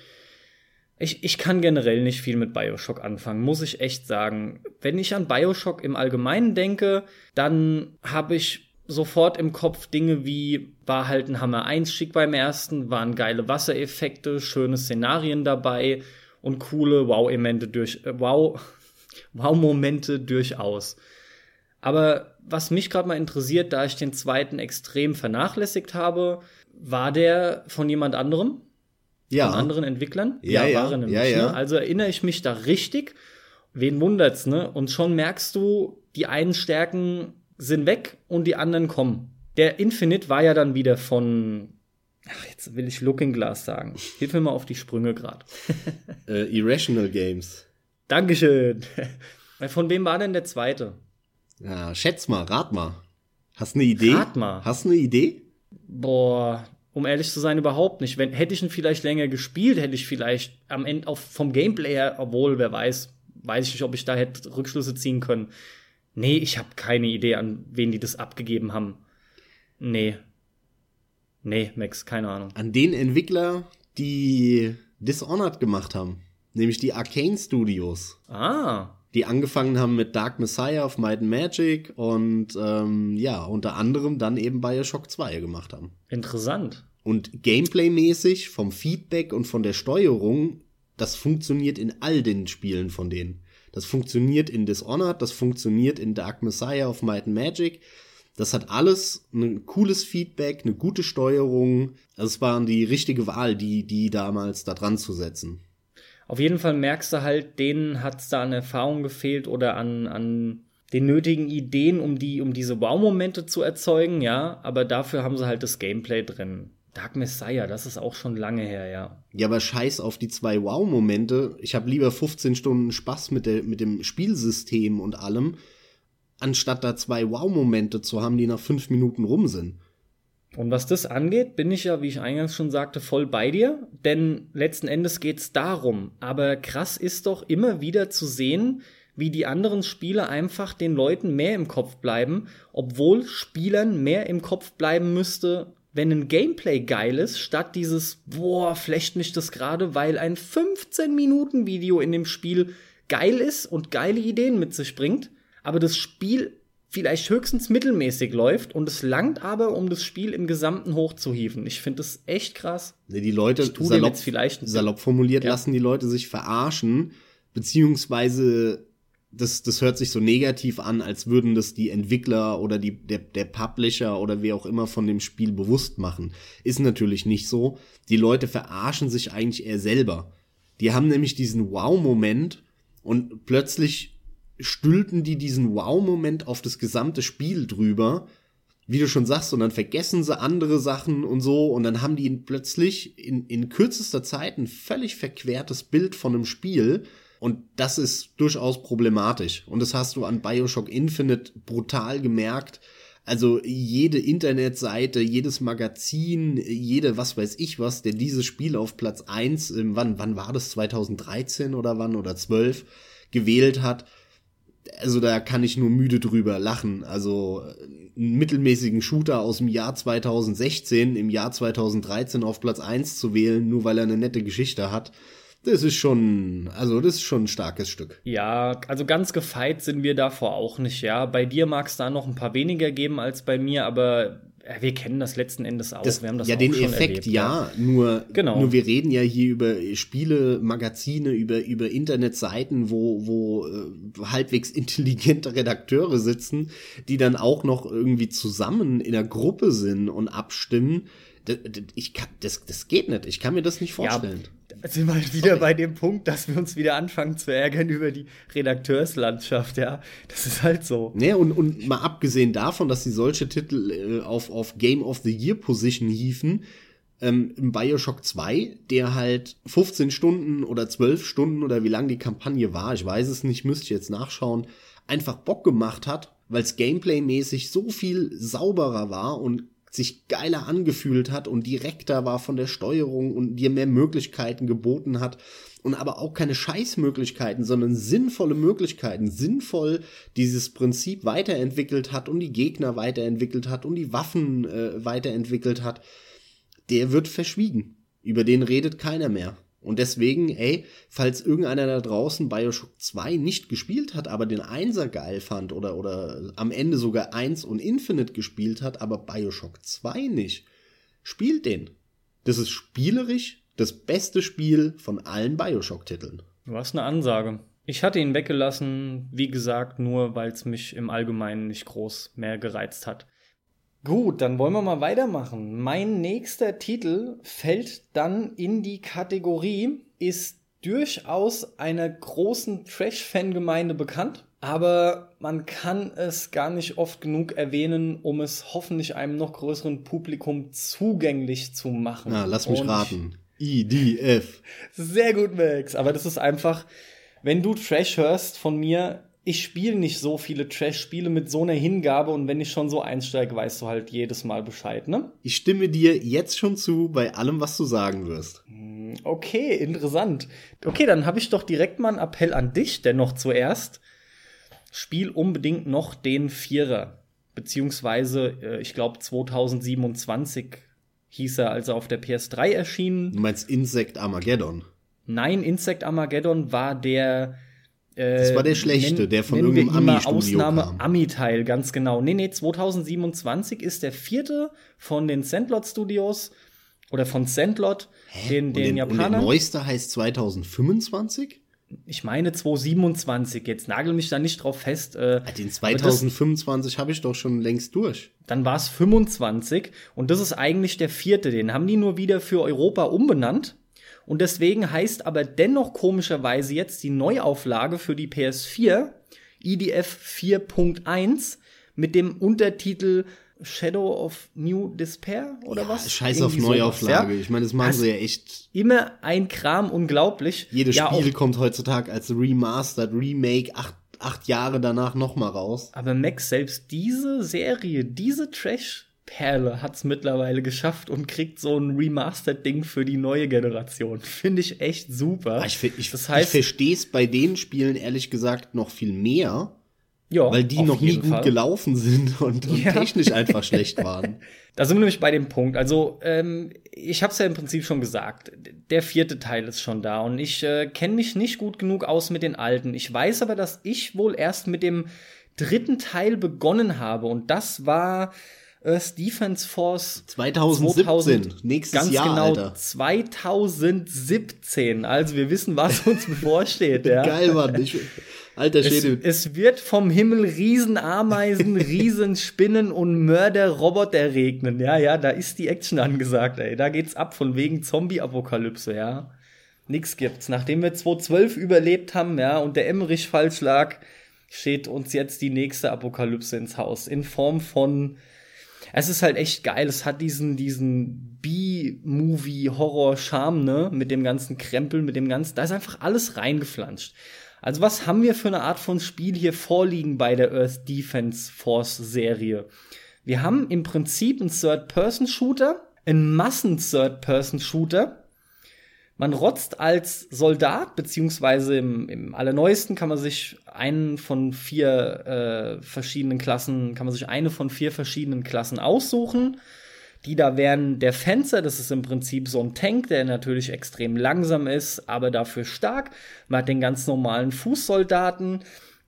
Ich, ich kann generell nicht viel mit Bioshock anfangen, muss ich echt sagen. Wenn ich an Bioshock im Allgemeinen denke, dann habe ich sofort im Kopf Dinge wie war halt ein Hammer Einstieg beim ersten, waren geile Wassereffekte, schöne Szenarien dabei und coole Wow-Momente durch äh, Wow Wow-Momente durchaus. Aber was mich gerade mal interessiert, da ich den zweiten extrem vernachlässigt habe, war der von jemand anderem? Ja. Von anderen Entwicklern? Ja, ja, war er nämlich, ja, ja. Ne? Also erinnere ich mich da richtig. Wen wundert's, ne? Und schon merkst du, die einen Stärken sind weg und die anderen kommen. Der Infinite war ja dann wieder von, ach, jetzt will ich Looking Glass sagen. Hilf mir mal auf die Sprünge gerade. äh, Irrational Games. Dankeschön. Von wem war denn der zweite? Ja, schätz mal, rat mal. Hast eine Idee? Rat mal. Hast eine Idee? Boah, um ehrlich zu sein, überhaupt nicht. Wenn, hätte ich ihn vielleicht länger gespielt, hätte ich vielleicht am Ende auch vom Gameplay her, obwohl, wer weiß, weiß ich nicht, ob ich da hätte Rückschlüsse ziehen können. Nee, ich habe keine Idee, an wen die das abgegeben haben. Nee. Nee, Max, keine Ahnung. An den Entwickler, die Dishonored gemacht haben. Nämlich die Arcane Studios. Ah. Die angefangen haben mit Dark Messiah of Might and Magic und ähm, ja, unter anderem dann eben Bioshock 2 gemacht haben. Interessant. Und Gameplay-mäßig, vom Feedback und von der Steuerung, das funktioniert in all den Spielen von denen. Das funktioniert in Dishonored, das funktioniert in Dark Messiah of Might and Magic. Das hat alles ein cooles Feedback, eine gute Steuerung. Also es waren die richtige Wahl, die, die damals da dran zu setzen. Auf jeden Fall merkst du halt, denen hat es da an Erfahrung gefehlt oder an, an den nötigen Ideen, um die, um diese Wow-Momente zu erzeugen, ja. Aber dafür haben sie halt das Gameplay drin. Dark Messiah, das ist auch schon lange her, ja. Ja, aber scheiß auf die zwei Wow-Momente. Ich habe lieber 15 Stunden Spaß mit, der, mit dem Spielsystem und allem, anstatt da zwei Wow-Momente zu haben, die nach fünf Minuten rum sind. Und was das angeht, bin ich ja, wie ich eingangs schon sagte, voll bei dir. Denn letzten Endes geht's darum. Aber krass ist doch immer wieder zu sehen, wie die anderen Spiele einfach den Leuten mehr im Kopf bleiben, obwohl Spielern mehr im Kopf bleiben müsste, wenn ein Gameplay geil ist, statt dieses, boah, flecht mich das gerade, weil ein 15-Minuten-Video in dem Spiel geil ist und geile Ideen mit sich bringt, aber das Spiel vielleicht höchstens mittelmäßig läuft und es langt aber, um das Spiel im Gesamten hochzuhieven. Ich finde das echt krass. Die Leute, salopp, vielleicht salopp formuliert, ja. lassen die Leute sich verarschen, beziehungsweise das, das hört sich so negativ an, als würden das die Entwickler oder die, der, der Publisher oder wer auch immer von dem Spiel bewusst machen. Ist natürlich nicht so. Die Leute verarschen sich eigentlich eher selber. Die haben nämlich diesen Wow-Moment und plötzlich stülpen die diesen Wow-Moment auf das gesamte Spiel drüber, wie du schon sagst, und dann vergessen sie andere Sachen und so, und dann haben die plötzlich in, in kürzester Zeit ein völlig verquertes Bild von einem Spiel, und das ist durchaus problematisch. Und das hast du an Bioshock Infinite brutal gemerkt. Also jede Internetseite, jedes Magazin, jede was weiß ich was, der dieses Spiel auf Platz eins, wann, wann war das, 2013 oder wann oder 12, gewählt hat, also da kann ich nur müde drüber lachen. Also einen mittelmäßigen Shooter aus dem Jahr 2016 im Jahr 2013 auf Platz eins zu wählen, nur weil er eine nette Geschichte hat, das ist schon, also das ist schon ein starkes Stück. Ja, also ganz gefeit sind wir davor auch nicht, ja. Bei dir mag es da noch ein paar weniger geben als bei mir, aber ja, wir kennen das letzten Endes auch. Das, wir haben das ja, auch den schon Effekt, erlebt, ja. Nur, genau. nur wir reden ja hier über Spiele, Magazine, über, über Internetseiten, wo, wo äh, halbwegs intelligente Redakteure sitzen, die dann auch noch irgendwie zusammen in der Gruppe sind und abstimmen. Das, ich kann, das, das geht nicht. Ich kann mir das nicht vorstellen. Ja, sind wir halt wieder Sorry. bei dem Punkt, dass wir uns wieder anfangen zu ärgern über die Redakteurslandschaft, ja. Das ist halt so. Ne, und, und mal abgesehen davon, dass sie solche Titel äh, auf, auf Game of the Year Position hiefen, ähm, im Bioshock 2, der halt 15 Stunden oder 12 Stunden oder wie lang die Kampagne war, ich weiß es nicht, müsste ich jetzt nachschauen, einfach Bock gemacht hat, weil es gameplaymäßig so viel sauberer war und sich geiler angefühlt hat und direkter war von der Steuerung und dir mehr Möglichkeiten geboten hat und aber auch keine Scheißmöglichkeiten, sondern sinnvolle Möglichkeiten, sinnvoll dieses Prinzip weiterentwickelt hat und die Gegner weiterentwickelt hat und die Waffen äh, weiterentwickelt hat, der wird verschwiegen. Über den redet keiner mehr. Und deswegen, ey, falls irgendeiner da draußen Bioshock 2 nicht gespielt hat, aber den Einser geil fand oder, oder am Ende sogar 1 und Infinite gespielt hat, aber Bioshock 2 nicht, spielt den. Das ist spielerisch das beste Spiel von allen Bioshock-Titeln. Hast eine Ansage. Ich hatte ihn weggelassen, wie gesagt, nur weil es mich im Allgemeinen nicht groß mehr gereizt hat. Gut, dann wollen wir mal weitermachen. Mein nächster Titel fällt dann in die Kategorie, ist durchaus einer großen Trash-Fangemeinde bekannt, aber man kann es gar nicht oft genug erwähnen, um es hoffentlich einem noch größeren Publikum zugänglich zu machen. Na, lass mich Und raten. IDF. Sehr gut, Max. Aber das ist einfach, wenn du Trash hörst von mir, ich spiele nicht so viele Trash-Spiele mit so einer Hingabe und wenn ich schon so einsteige, weißt du halt jedes Mal Bescheid, ne? Ich stimme dir jetzt schon zu bei allem, was du sagen wirst. Hm, okay, interessant. Okay, dann habe ich doch direkt mal einen Appell an dich, dennoch zuerst. Spiel unbedingt noch den Vierer. Beziehungsweise, äh, ich glaube, 2027 hieß er, als er auf der PS3 erschien. Du meinst Insect Armageddon? Nein, Insect Armageddon war der das war der äh, schlechte, nenn, der von irgendeinem Ami-Studio Ausnahme Ami-Teil, ganz genau. Nee, nee, 2027 ist der vierte von den Sandlot Studios oder von Sandlot, Hä? den, den, den Japanern. Und der neueste heißt 2025? Ich meine 2027, jetzt nagel mich da nicht drauf fest. Äh, den 2025 habe ich doch schon längst durch. Dann war es 25 und das ist eigentlich der vierte. Den haben die nur wieder für Europa umbenannt und deswegen heißt aber dennoch komischerweise jetzt die Neuauflage für die PS4 IDF 4.1 mit dem Untertitel Shadow of New Despair oder ja, was? Scheiß auf Neuauflage. Ja? Ich meine, das machen das sie ja echt. Immer ein Kram, unglaublich. Jedes ja, Spiel kommt heutzutage als Remastered, Remake, acht, acht Jahre danach nochmal raus. Aber Max, selbst diese Serie, diese Trash Perle hat's mittlerweile geschafft und kriegt so ein Remastered-Ding für die neue Generation. Finde ich echt super. Ich, ich, das heißt, ich verstehe es bei den Spielen ehrlich gesagt noch viel mehr, ja, weil die noch nie gut Fall. gelaufen sind und, und ja. technisch einfach schlecht waren. Da sind wir nämlich bei dem Punkt. Also ähm, ich habe es ja im Prinzip schon gesagt. Der vierte Teil ist schon da und ich äh, kenne mich nicht gut genug aus mit den alten. Ich weiß aber, dass ich wohl erst mit dem dritten Teil begonnen habe. Und das war Earth Defense Force 2017, 2000, nächstes ganz Jahr, genau Alter. 2017. Also wir wissen, was uns bevorsteht. Ja. Geil, Mann. Ich, alter Schäde. Es, es, wird vom Himmel Riesenameisen, Riesenspinnen und Mörderroboter regnen. Ja, ja, da ist die Action angesagt, ey. Da geht's ab von wegen Zombie-Apokalypse, ja. Nix gibt's. Nachdem wir 2012 überlebt haben, ja, und der Emmerich falsch lag, steht uns jetzt die nächste Apokalypse ins Haus. In Form von es ist halt echt geil. Es hat diesen, diesen B-Movie-Horror-Charme, ne? Mit dem ganzen Krempel, mit dem ganzen, da ist einfach alles reingeflanscht. Also was haben wir für eine Art von Spiel hier vorliegen bei der Earth Defense Force Serie? Wir haben im Prinzip einen Third-Person-Shooter, einen Massen-Third-Person-Shooter, man rotzt als Soldat, beziehungsweise im, im allerneuesten kann man sich einen von vier äh, verschiedenen Klassen, kann man sich eine von vier verschiedenen Klassen aussuchen. Die da wären der Fencer, das ist im Prinzip so ein Tank, der natürlich extrem langsam ist, aber dafür stark. Man hat den ganz normalen Fußsoldaten.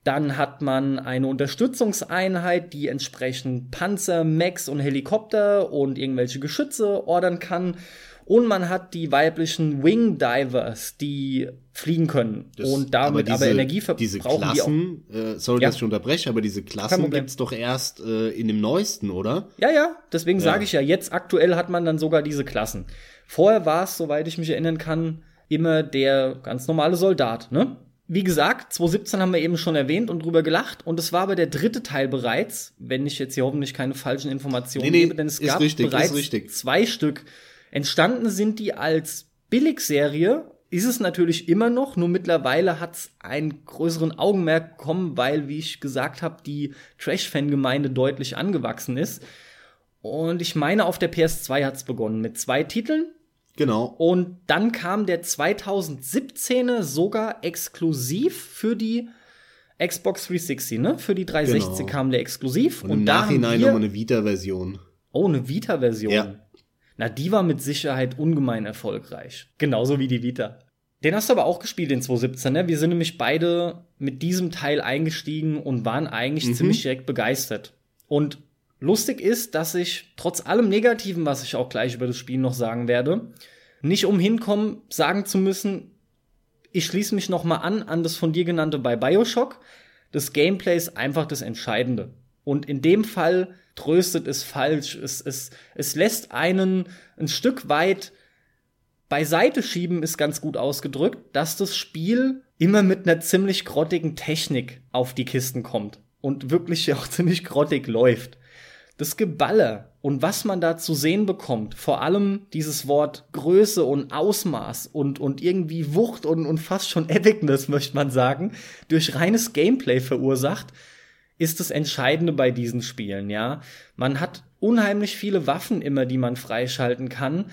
Dann hat man eine Unterstützungseinheit, die entsprechend Panzer, Mechs und Helikopter und irgendwelche Geschütze ordern kann. Und man hat die weiblichen Wing Divers, die fliegen können das, und damit aber, diese, aber Energie verbrauchen. Diese Klassen. Äh, sorry, ja. dass ich unterbreche, aber diese Klassen gibt's doch erst äh, in dem neuesten, oder? Ja, ja, deswegen ja. sage ich ja, jetzt aktuell hat man dann sogar diese Klassen. Vorher war es, soweit ich mich erinnern kann, immer der ganz normale Soldat, ne? Wie gesagt, 2017 haben wir eben schon erwähnt und drüber gelacht und es war aber der dritte Teil bereits, wenn ich jetzt hier hoffentlich keine falschen Informationen nee, nee, gebe, denn es gab richtig, bereits zwei Stück Entstanden sind die als Billigserie, ist es natürlich immer noch, nur mittlerweile hat es einen größeren Augenmerk bekommen, weil, wie ich gesagt habe, die Trash-Fan-Gemeinde deutlich angewachsen ist. Und ich meine, auf der PS2 hat es begonnen mit zwei Titeln. Genau. Und dann kam der 2017er sogar exklusiv für die Xbox 360, ne? Für die 360 genau. kam der exklusiv. Und, und im Nachhinein nochmal eine Vita-Version. Oh, eine Vita-Version. Ja. Na, die war mit Sicherheit ungemein erfolgreich. Genauso wie die Vita. Den hast du aber auch gespielt, den 2017, ne? Wir sind nämlich beide mit diesem Teil eingestiegen und waren eigentlich mhm. ziemlich direkt begeistert. Und lustig ist, dass ich trotz allem Negativen, was ich auch gleich über das Spiel noch sagen werde, nicht umhin sagen zu müssen, ich schließe mich noch mal an an das von dir genannte bei BioShock. Das Gameplay ist einfach das Entscheidende. Und in dem Fall tröstet es falsch. Es, es, es lässt einen ein Stück weit beiseite schieben, ist ganz gut ausgedrückt, dass das Spiel immer mit einer ziemlich grottigen Technik auf die Kisten kommt und wirklich auch ziemlich grottig läuft. Das Geballer und was man da zu sehen bekommt, vor allem dieses Wort Größe und Ausmaß und, und irgendwie Wucht und, und fast schon Epicness, möchte man sagen, durch reines Gameplay verursacht, ist das Entscheidende bei diesen Spielen, ja. Man hat unheimlich viele Waffen immer, die man freischalten kann.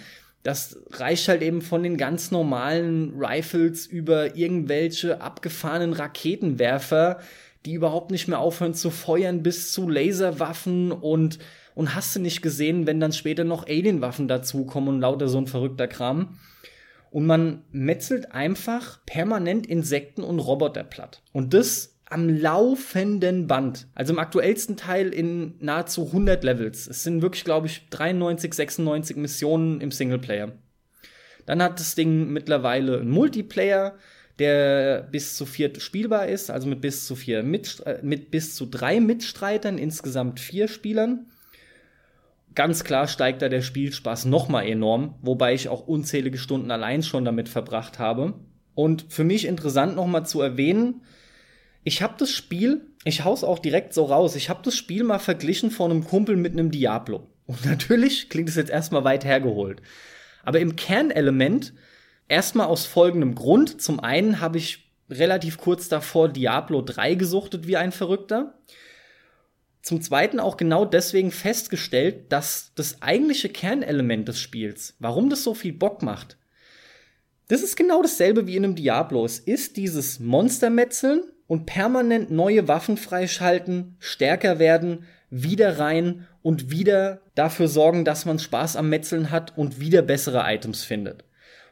Das reicht halt eben von den ganz normalen Rifles über irgendwelche abgefahrenen Raketenwerfer, die überhaupt nicht mehr aufhören zu feuern, bis zu Laserwaffen und, und hast du nicht gesehen, wenn dann später noch Alienwaffen dazukommen und lauter so ein verrückter Kram. Und man metzelt einfach permanent Insekten und Roboter platt. Und das am laufenden Band. Also im aktuellsten Teil in nahezu 100 Levels. Es sind wirklich, glaube ich, 93, 96 Missionen im Singleplayer. Dann hat das Ding mittlerweile einen Multiplayer, der bis zu vier spielbar ist, also mit bis zu vier Mitstre mit bis zu drei Mitstreitern, insgesamt vier Spielern. Ganz klar steigt da der Spielspaß nochmal enorm, wobei ich auch unzählige Stunden allein schon damit verbracht habe. Und für mich interessant nochmal zu erwähnen, ich habe das Spiel, ich hau's auch direkt so raus, ich habe das Spiel mal verglichen von einem Kumpel mit einem Diablo. Und natürlich klingt es jetzt erstmal weit hergeholt. Aber im Kernelement erstmal aus folgendem Grund. Zum einen habe ich relativ kurz davor Diablo 3 gesuchtet wie ein Verrückter. Zum zweiten auch genau deswegen festgestellt, dass das eigentliche Kernelement des Spiels, warum das so viel Bock macht, das ist genau dasselbe wie in einem Diablo. Es ist dieses Monstermetzeln und permanent neue Waffen freischalten, stärker werden, wieder rein und wieder dafür sorgen, dass man Spaß am Metzeln hat und wieder bessere Items findet.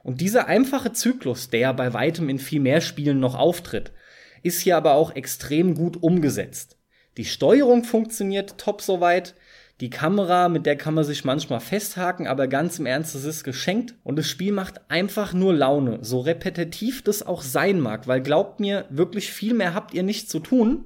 Und dieser einfache Zyklus, der bei weitem in viel mehr Spielen noch auftritt, ist hier aber auch extrem gut umgesetzt. Die Steuerung funktioniert top soweit. Die Kamera, mit der kann man sich manchmal festhaken, aber ganz im Ernst, es ist geschenkt und das Spiel macht einfach nur Laune, so repetitiv das auch sein mag, weil glaubt mir, wirklich viel mehr habt ihr nicht zu tun.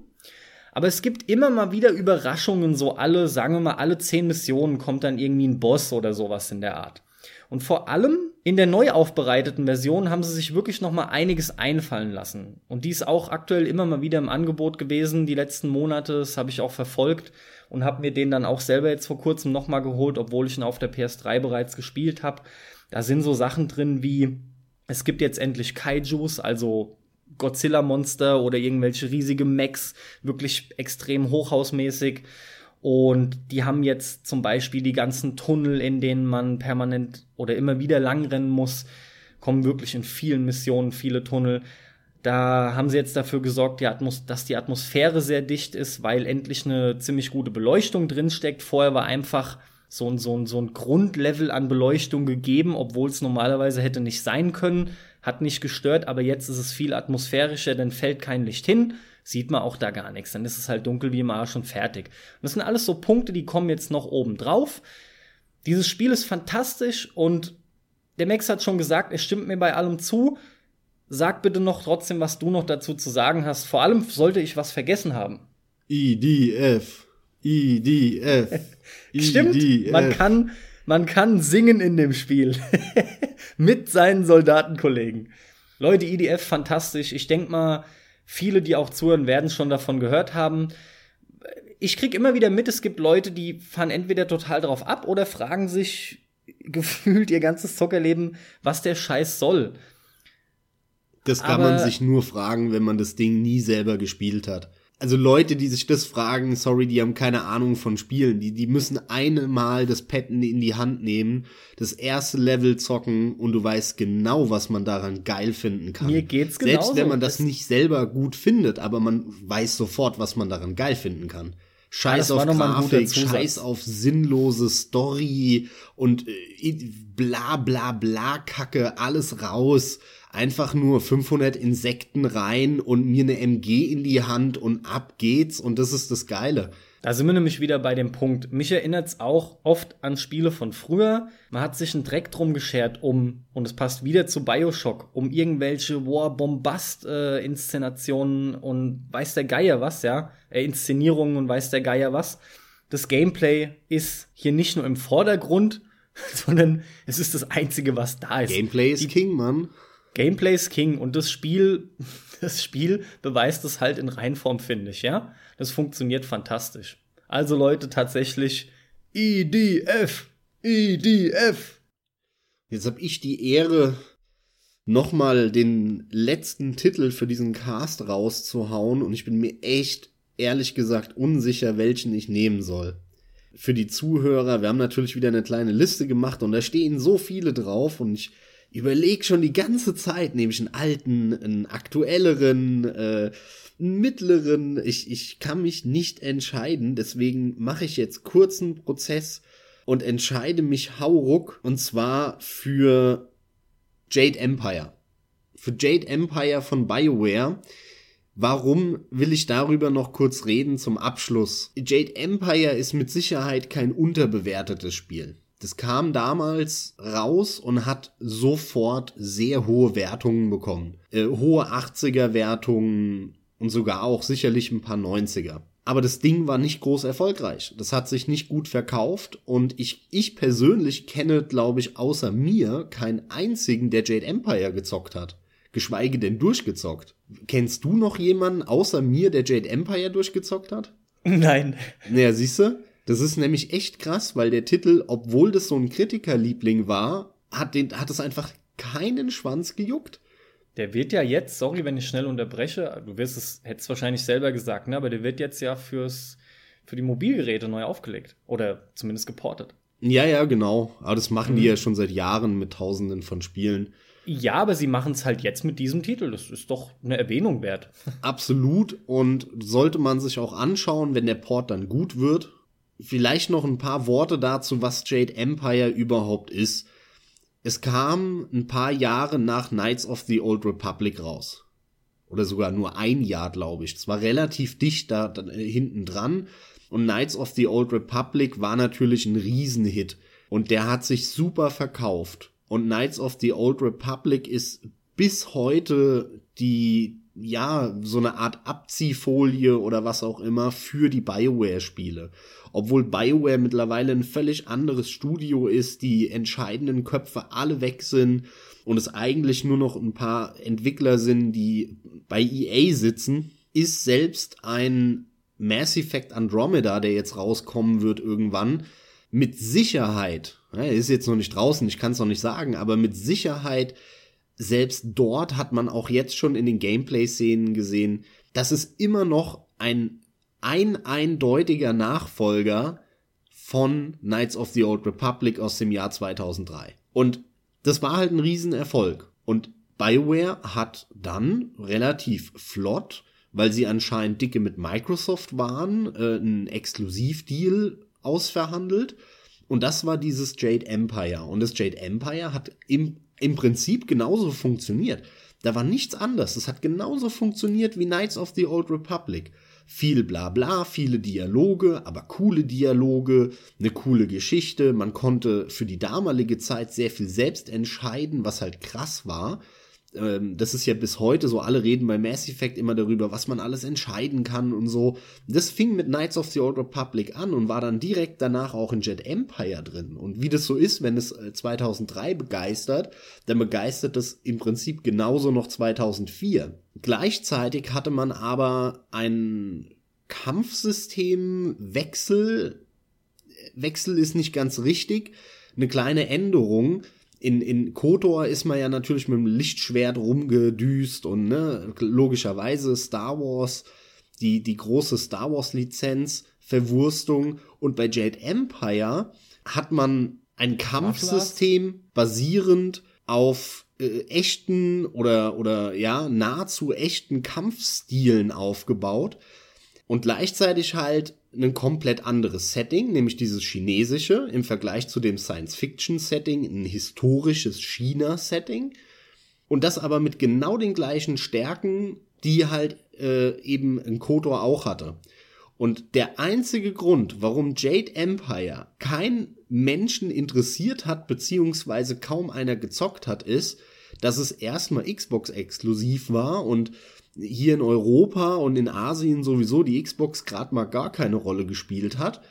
Aber es gibt immer mal wieder Überraschungen, so alle, sagen wir mal, alle zehn Missionen kommt dann irgendwie ein Boss oder sowas in der Art. Und vor allem in der neu aufbereiteten Version haben sie sich wirklich noch mal einiges einfallen lassen. Und die ist auch aktuell immer mal wieder im Angebot gewesen, die letzten Monate. Das habe ich auch verfolgt und habe mir den dann auch selber jetzt vor kurzem noch mal geholt, obwohl ich ihn auf der PS3 bereits gespielt habe. Da sind so Sachen drin wie es gibt jetzt endlich Kaijus, also Godzilla-Monster oder irgendwelche riesige Mechs, wirklich extrem hochhausmäßig. Und die haben jetzt zum Beispiel die ganzen Tunnel, in denen man permanent oder immer wieder langrennen muss, kommen wirklich in vielen Missionen viele Tunnel. Da haben sie jetzt dafür gesorgt, die dass die Atmosphäre sehr dicht ist, weil endlich eine ziemlich gute Beleuchtung drinsteckt. Vorher war einfach so ein, so ein, so ein Grundlevel an Beleuchtung gegeben, obwohl es normalerweise hätte nicht sein können. Hat nicht gestört, aber jetzt ist es viel atmosphärischer, dann fällt kein Licht hin sieht man auch da gar nichts. Dann ist es halt dunkel wie im Arsch und fertig. Und das sind alles so Punkte, die kommen jetzt noch oben drauf. Dieses Spiel ist fantastisch und der Max hat schon gesagt, er stimmt mir bei allem zu. Sag bitte noch trotzdem, was du noch dazu zu sagen hast. Vor allem sollte ich was vergessen haben. IDF. IDF. Stimmt, IDF. man kann, man kann singen in dem Spiel. Mit seinen Soldatenkollegen. Leute, IDF fantastisch. Ich denk mal, Viele, die auch zuhören, werden schon davon gehört haben. Ich krieg immer wieder mit, es gibt Leute, die fahren entweder total drauf ab oder fragen sich gefühlt ihr ganzes Zockerleben, was der Scheiß soll. Das kann Aber man sich nur fragen, wenn man das Ding nie selber gespielt hat also Leute, die sich das fragen, sorry, die haben keine Ahnung von Spielen. Die, die müssen einmal das Pad in die Hand nehmen, das erste Level zocken und du weißt genau, was man daran geil finden kann. Mir geht's genauso. Selbst wenn man das, das nicht selber gut findet, aber man weiß sofort, was man daran geil finden kann. Scheiß auf Grafik, Scheiß auf sinnlose Story und äh, bla bla bla Kacke, alles raus einfach nur 500 Insekten rein und mir eine MG in die Hand und ab geht's und das ist das Geile. Da sind wir nämlich wieder bei dem Punkt. Mich erinnert's auch oft an Spiele von früher. Man hat sich einen Dreck drum geschert, um, und es passt wieder zu Bioshock, um irgendwelche War Bombast-Inszenationen äh, und weiß der Geier was, ja, äh, Inszenierungen und weiß der Geier was. Das Gameplay ist hier nicht nur im Vordergrund, sondern es ist das Einzige, was da ist. Gameplay ist King, Mann. Gameplay ist King und das Spiel, das Spiel beweist es halt in Reinform, finde ich, ja. Das funktioniert fantastisch. Also Leute, tatsächlich EDF, EDF. Jetzt habe ich die Ehre, nochmal den letzten Titel für diesen Cast rauszuhauen und ich bin mir echt, ehrlich gesagt, unsicher, welchen ich nehmen soll. Für die Zuhörer, wir haben natürlich wieder eine kleine Liste gemacht und da stehen so viele drauf und ich überleg schon die ganze Zeit, nehme ich einen alten, einen aktuelleren, äh, einen mittleren. Ich, ich kann mich nicht entscheiden, deswegen mache ich jetzt kurzen Prozess und entscheide mich hauruck und zwar für Jade Empire. Für Jade Empire von BioWare. Warum will ich darüber noch kurz reden zum Abschluss? Jade Empire ist mit Sicherheit kein unterbewertetes Spiel. Das kam damals raus und hat sofort sehr hohe Wertungen bekommen. Äh, hohe 80er Wertungen und sogar auch sicherlich ein paar 90er. Aber das Ding war nicht groß erfolgreich. Das hat sich nicht gut verkauft und ich, ich persönlich kenne, glaube ich, außer mir keinen einzigen, der Jade Empire gezockt hat. Geschweige denn durchgezockt. Kennst du noch jemanden außer mir, der Jade Empire durchgezockt hat? Nein. Naja, siehst du? Das ist nämlich echt krass, weil der Titel, obwohl das so ein Kritikerliebling war, hat, den, hat es einfach keinen Schwanz gejuckt. Der wird ja jetzt, sorry, wenn ich schnell unterbreche, du wirst es, hättest wahrscheinlich selber gesagt, ne, aber der wird jetzt ja fürs, für die Mobilgeräte neu aufgelegt. Oder zumindest geportet. Ja, ja, genau. Aber das machen mhm. die ja schon seit Jahren mit tausenden von Spielen. Ja, aber sie machen es halt jetzt mit diesem Titel. Das ist doch eine Erwähnung wert. Absolut. Und sollte man sich auch anschauen, wenn der Port dann gut wird, Vielleicht noch ein paar Worte dazu, was Jade Empire überhaupt ist. Es kam ein paar Jahre nach Knights of the Old Republic raus. oder sogar nur ein Jahr, glaube ich. Es war relativ dicht da, da äh, hinten dran. Und Knights of the Old Republic war natürlich ein Riesenhit. Und der hat sich super verkauft. Und Knights of the Old Republic ist bis heute die, ja, so eine Art Abziehfolie oder was auch immer für die Bioware-Spiele. Obwohl Bioware mittlerweile ein völlig anderes Studio ist, die entscheidenden Köpfe alle weg sind und es eigentlich nur noch ein paar Entwickler sind, die bei EA sitzen, ist selbst ein Mass Effect Andromeda, der jetzt rauskommen wird irgendwann, mit Sicherheit, er ist jetzt noch nicht draußen, ich kann es noch nicht sagen, aber mit Sicherheit, selbst dort hat man auch jetzt schon in den Gameplay-Szenen gesehen, dass es immer noch ein ein eindeutiger Nachfolger von Knights of the Old Republic aus dem Jahr 2003. Und das war halt ein Riesenerfolg. Und BioWare hat dann relativ flott, weil sie anscheinend dicke mit Microsoft waren, äh, einen Exklusivdeal ausverhandelt. Und das war dieses Jade Empire. Und das Jade Empire hat im, im Prinzip genauso funktioniert. Da war nichts anders. Es hat genauso funktioniert wie Knights of the Old Republic viel Blabla, viele Dialoge, aber coole Dialoge, eine coole Geschichte. Man konnte für die damalige Zeit sehr viel selbst entscheiden, was halt krass war. Ähm, das ist ja bis heute so, alle reden bei Mass Effect immer darüber, was man alles entscheiden kann und so. Das fing mit Knights of the Old Republic an und war dann direkt danach auch in Jet Empire drin. Und wie das so ist, wenn es 2003 äh, begeistert, dann begeistert es im Prinzip genauso noch 2004. Gleichzeitig hatte man aber einen Kampfsystemwechsel. Wechsel ist nicht ganz richtig. Eine kleine Änderung in, in Kotor ist man ja natürlich mit dem Lichtschwert rumgedüst und ne, logischerweise Star Wars, die, die große Star Wars Lizenz, Verwurstung. Und bei Jade Empire hat man ein Kampfsystem basierend auf äh, echten oder, oder ja, nahezu echten Kampfstilen aufgebaut. Und gleichzeitig halt ein komplett anderes Setting, nämlich dieses chinesische im Vergleich zu dem Science-Fiction-Setting, ein historisches China-Setting. Und das aber mit genau den gleichen Stärken, die halt äh, eben ein Kotor auch hatte. Und der einzige Grund, warum Jade Empire kein Menschen interessiert hat, beziehungsweise kaum einer gezockt hat, ist, dass es erstmal Xbox exklusiv war und hier in Europa und in Asien sowieso die Xbox gerade mal gar keine Rolle gespielt hat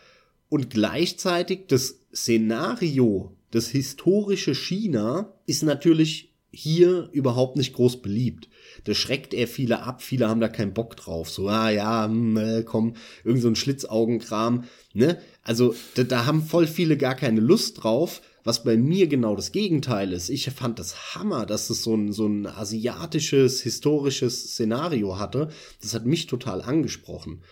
und gleichzeitig das Szenario, das historische China ist natürlich hier überhaupt nicht groß beliebt. Das schreckt eher viele ab, viele haben da keinen Bock drauf. So, ah ja, hm, äh, komm, irgend so ein Schlitzaugenkram, ne? Also, da, da haben voll viele gar keine Lust drauf, was bei mir genau das Gegenteil ist. Ich fand das Hammer, dass es so ein, so ein asiatisches, historisches Szenario hatte. Das hat mich total angesprochen.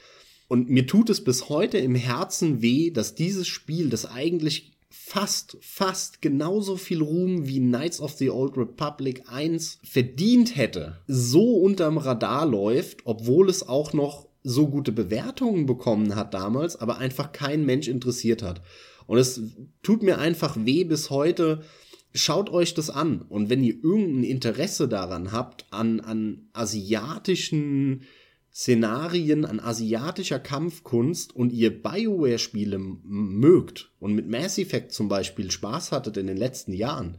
Und mir tut es bis heute im Herzen weh, dass dieses Spiel, das eigentlich fast, fast genauso viel Ruhm wie Knights of the Old Republic 1 verdient hätte, so unterm Radar läuft, obwohl es auch noch so gute Bewertungen bekommen hat damals, aber einfach kein Mensch interessiert hat. Und es tut mir einfach weh bis heute. Schaut euch das an. Und wenn ihr irgendein Interesse daran habt, an, an asiatischen Szenarien, an asiatischer Kampfkunst und ihr Bioware-Spiele mögt und mit Mass Effect zum Beispiel Spaß hattet in den letzten Jahren,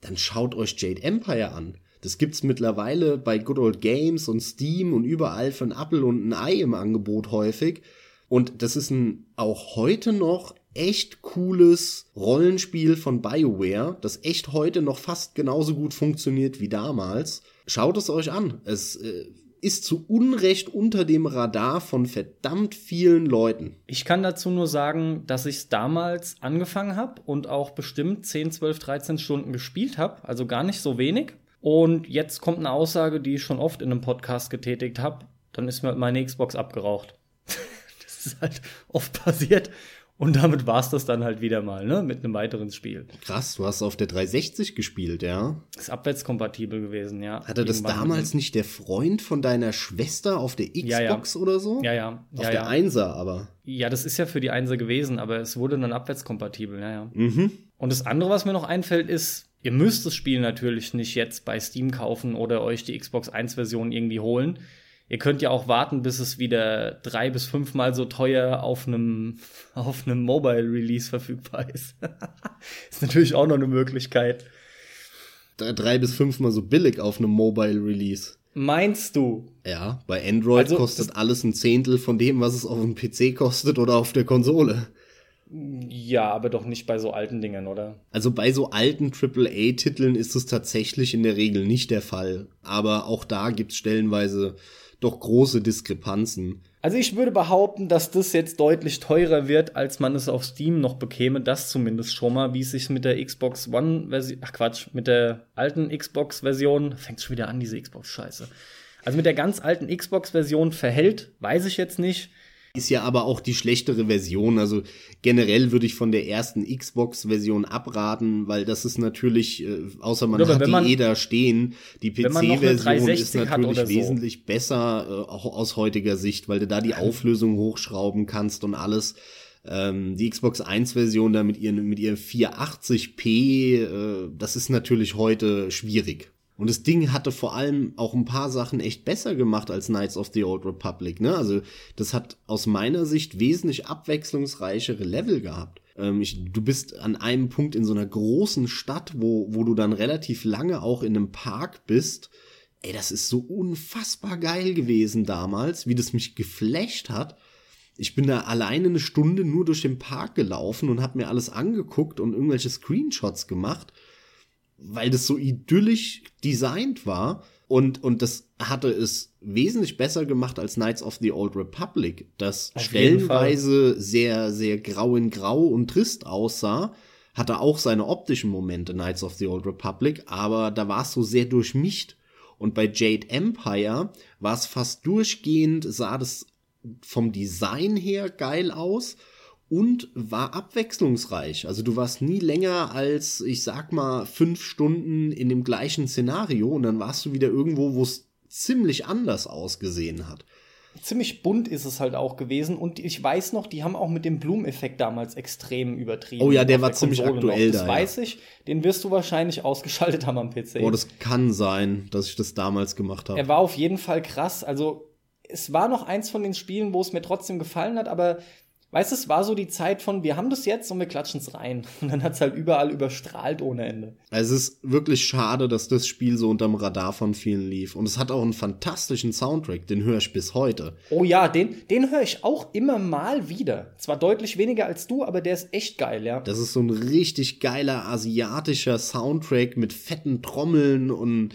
dann schaut euch Jade Empire an. Das gibt's mittlerweile bei Good Old Games und Steam und überall für ein Apple und ein Ei im Angebot häufig. Und das ist ein auch heute noch echt cooles Rollenspiel von BioWare, das echt heute noch fast genauso gut funktioniert wie damals. Schaut es euch an. Es äh, ist zu Unrecht unter dem Radar von verdammt vielen Leuten. Ich kann dazu nur sagen, dass ich es damals angefangen habe und auch bestimmt 10, 12, 13 Stunden gespielt habe, also gar nicht so wenig. Und jetzt kommt eine Aussage, die ich schon oft in einem Podcast getätigt habe. Dann ist mir meine Xbox abgeraucht. das ist halt oft passiert. Und damit war es das dann halt wieder mal, ne? Mit einem weiteren Spiel. Krass, du hast auf der 360 gespielt, ja? Ist abwärtskompatibel gewesen, ja. Hatte das damals nicht der Freund von deiner Schwester auf der Xbox ja, ja. oder so? Ja, ja. Auf ja, der. Einser aber. Ja, das ist ja für die Einser gewesen, aber es wurde dann abwärtskompatibel, ja, ja. Mhm. Und das andere, was mir noch einfällt, ist, Ihr müsst das Spiel natürlich nicht jetzt bei Steam kaufen oder euch die Xbox 1 Version irgendwie holen. Ihr könnt ja auch warten, bis es wieder drei bis fünfmal so teuer auf einem auf einem Mobile Release verfügbar ist. ist natürlich auch noch eine Möglichkeit. Drei bis fünfmal so billig auf einem Mobile Release. Meinst du? Ja, bei Android also, kostet alles ein Zehntel von dem, was es auf dem PC kostet oder auf der Konsole. Ja, aber doch nicht bei so alten Dingen, oder? Also bei so alten AAA-Titeln ist es tatsächlich in der Regel nicht der Fall. Aber auch da gibt's stellenweise doch große Diskrepanzen. Also ich würde behaupten, dass das jetzt deutlich teurer wird, als man es auf Steam noch bekäme. Das zumindest schon mal, wie es sich mit der Xbox One-Version, ach Quatsch, mit der alten Xbox-Version, fängt schon wieder an, diese Xbox-Scheiße. Also mit der ganz alten Xbox-Version verhält, weiß ich jetzt nicht. Ist ja aber auch die schlechtere Version. Also generell würde ich von der ersten Xbox-Version abraten, weil das ist natürlich, äh, außer man Oder hat die man, eh da stehen, die PC-Version ist natürlich wesentlich so. besser, äh, auch aus heutiger Sicht, weil du da die Auflösung hochschrauben kannst und alles. Ähm, die Xbox 1-Version da mit ihren, mit ihren 480p, äh, das ist natürlich heute schwierig. Und das Ding hatte vor allem auch ein paar Sachen echt besser gemacht als Knights of the Old Republic. Ne? Also das hat aus meiner Sicht wesentlich abwechslungsreichere Level gehabt. Ähm, ich, du bist an einem Punkt in so einer großen Stadt, wo, wo du dann relativ lange auch in einem Park bist. Ey, das ist so unfassbar geil gewesen damals, wie das mich geflasht hat. Ich bin da alleine eine Stunde nur durch den Park gelaufen und hab mir alles angeguckt und irgendwelche Screenshots gemacht weil das so idyllisch designt war und, und das hatte es wesentlich besser gemacht als Knights of the Old Republic, das Auf stellenweise sehr, sehr grau in grau und trist aussah, hatte auch seine optischen Momente, Knights of the Old Republic, aber da war es so sehr durchmischt. Und bei Jade Empire war es fast durchgehend, sah das vom Design her geil aus und war abwechslungsreich. Also du warst nie länger als, ich sag mal, fünf Stunden in dem gleichen Szenario und dann warst du wieder irgendwo, wo es ziemlich anders ausgesehen hat. Ziemlich bunt ist es halt auch gewesen und ich weiß noch, die haben auch mit dem Bloom-Effekt damals extrem übertrieben. Oh ja, der war der ziemlich Konsole aktuell noch. Das da. Das weiß ich, den wirst du wahrscheinlich ausgeschaltet haben am PC. Oh, das kann sein, dass ich das damals gemacht habe. Er war auf jeden Fall krass, also es war noch eins von den Spielen, wo es mir trotzdem gefallen hat, aber Weißt du, es war so die Zeit von, wir haben das jetzt und wir klatschen es rein. Und dann hat es halt überall überstrahlt ohne Ende. Es ist wirklich schade, dass das Spiel so unterm Radar von vielen lief. Und es hat auch einen fantastischen Soundtrack, den höre ich bis heute. Oh ja, den, den höre ich auch immer mal wieder. Zwar deutlich weniger als du, aber der ist echt geil, ja. Das ist so ein richtig geiler asiatischer Soundtrack mit fetten Trommeln und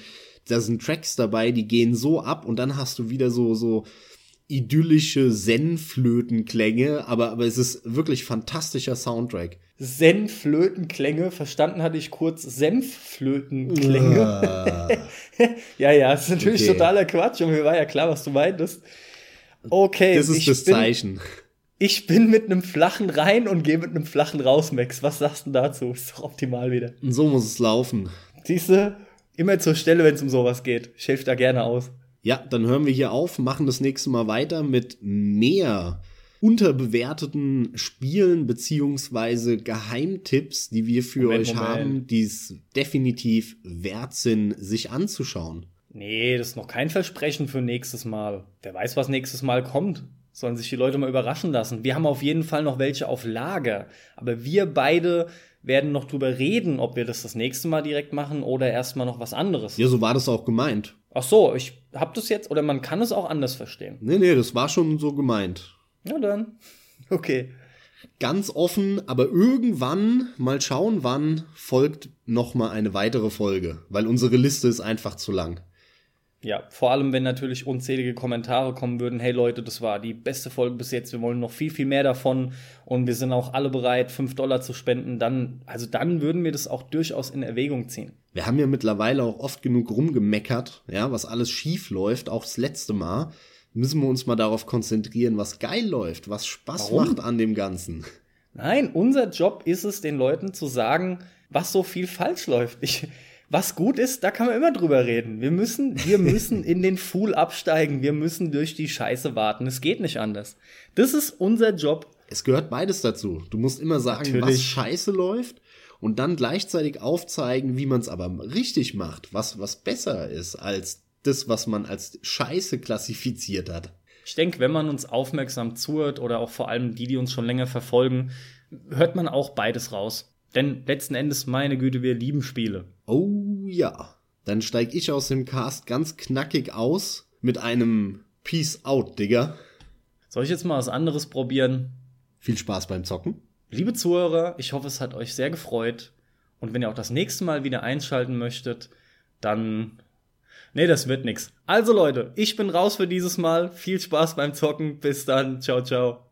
da sind Tracks dabei, die gehen so ab und dann hast du wieder so, so idyllische Zen-Flötenklänge, aber, aber es ist wirklich fantastischer Soundtrack. Zen-Flötenklänge, verstanden hatte ich kurz Senfflötenklänge. Uh. ja, ja, das ist natürlich okay. totaler Quatsch und mir war ja klar, was du meintest. Okay. Das ist das bin, Zeichen. Ich bin mit einem flachen rein und gehe mit einem flachen raus, Max. Was sagst du dazu? Ist doch optimal wieder. Und so muss es laufen. Siehst du, immer zur Stelle, wenn es um sowas geht. Ich helfe da gerne aus. Ja, dann hören wir hier auf, machen das nächste Mal weiter mit mehr unterbewerteten Spielen beziehungsweise Geheimtipps, die wir für Moment, euch Moment. haben, die es definitiv wert sind, sich anzuschauen. Nee, das ist noch kein Versprechen für nächstes Mal. Wer weiß, was nächstes Mal kommt. Sollen sich die Leute mal überraschen lassen. Wir haben auf jeden Fall noch welche auf Lager. Aber wir beide werden noch drüber reden, ob wir das das nächste Mal direkt machen oder erstmal noch was anderes. Ja, so war das auch gemeint. Ach so, ich hab das jetzt, oder man kann es auch anders verstehen. Nee, nee, das war schon so gemeint. Na dann. Okay. Ganz offen, aber irgendwann, mal schauen wann, folgt noch mal eine weitere Folge, weil unsere Liste ist einfach zu lang. Ja, vor allem, wenn natürlich unzählige Kommentare kommen würden, hey Leute, das war die beste Folge bis jetzt, wir wollen noch viel, viel mehr davon und wir sind auch alle bereit, fünf Dollar zu spenden, dann, also dann würden wir das auch durchaus in Erwägung ziehen. Wir haben ja mittlerweile auch oft genug rumgemeckert, ja, was alles schief läuft, auch das letzte Mal. Müssen wir uns mal darauf konzentrieren, was geil läuft, was Spaß Warum? macht an dem Ganzen. Nein, unser Job ist es, den Leuten zu sagen, was so viel falsch läuft. Ich, was gut ist, da kann man immer drüber reden. Wir müssen, wir müssen in den Fool absteigen. Wir müssen durch die Scheiße warten. Es geht nicht anders. Das ist unser Job. Es gehört beides dazu. Du musst immer sagen, Natürlich. was scheiße läuft und dann gleichzeitig aufzeigen, wie man es aber richtig macht, was, was besser ist als das, was man als Scheiße klassifiziert hat. Ich denke, wenn man uns aufmerksam zuhört oder auch vor allem die, die uns schon länger verfolgen, hört man auch beides raus. Denn letzten Endes, meine Güte, wir lieben Spiele. Oh ja. Dann steig ich aus dem Cast ganz knackig aus mit einem Peace out, Digga. Soll ich jetzt mal was anderes probieren? Viel Spaß beim Zocken. Liebe Zuhörer, ich hoffe, es hat euch sehr gefreut. Und wenn ihr auch das nächste Mal wieder einschalten möchtet, dann. Nee, das wird nix. Also Leute, ich bin raus für dieses Mal. Viel Spaß beim Zocken. Bis dann. Ciao, ciao.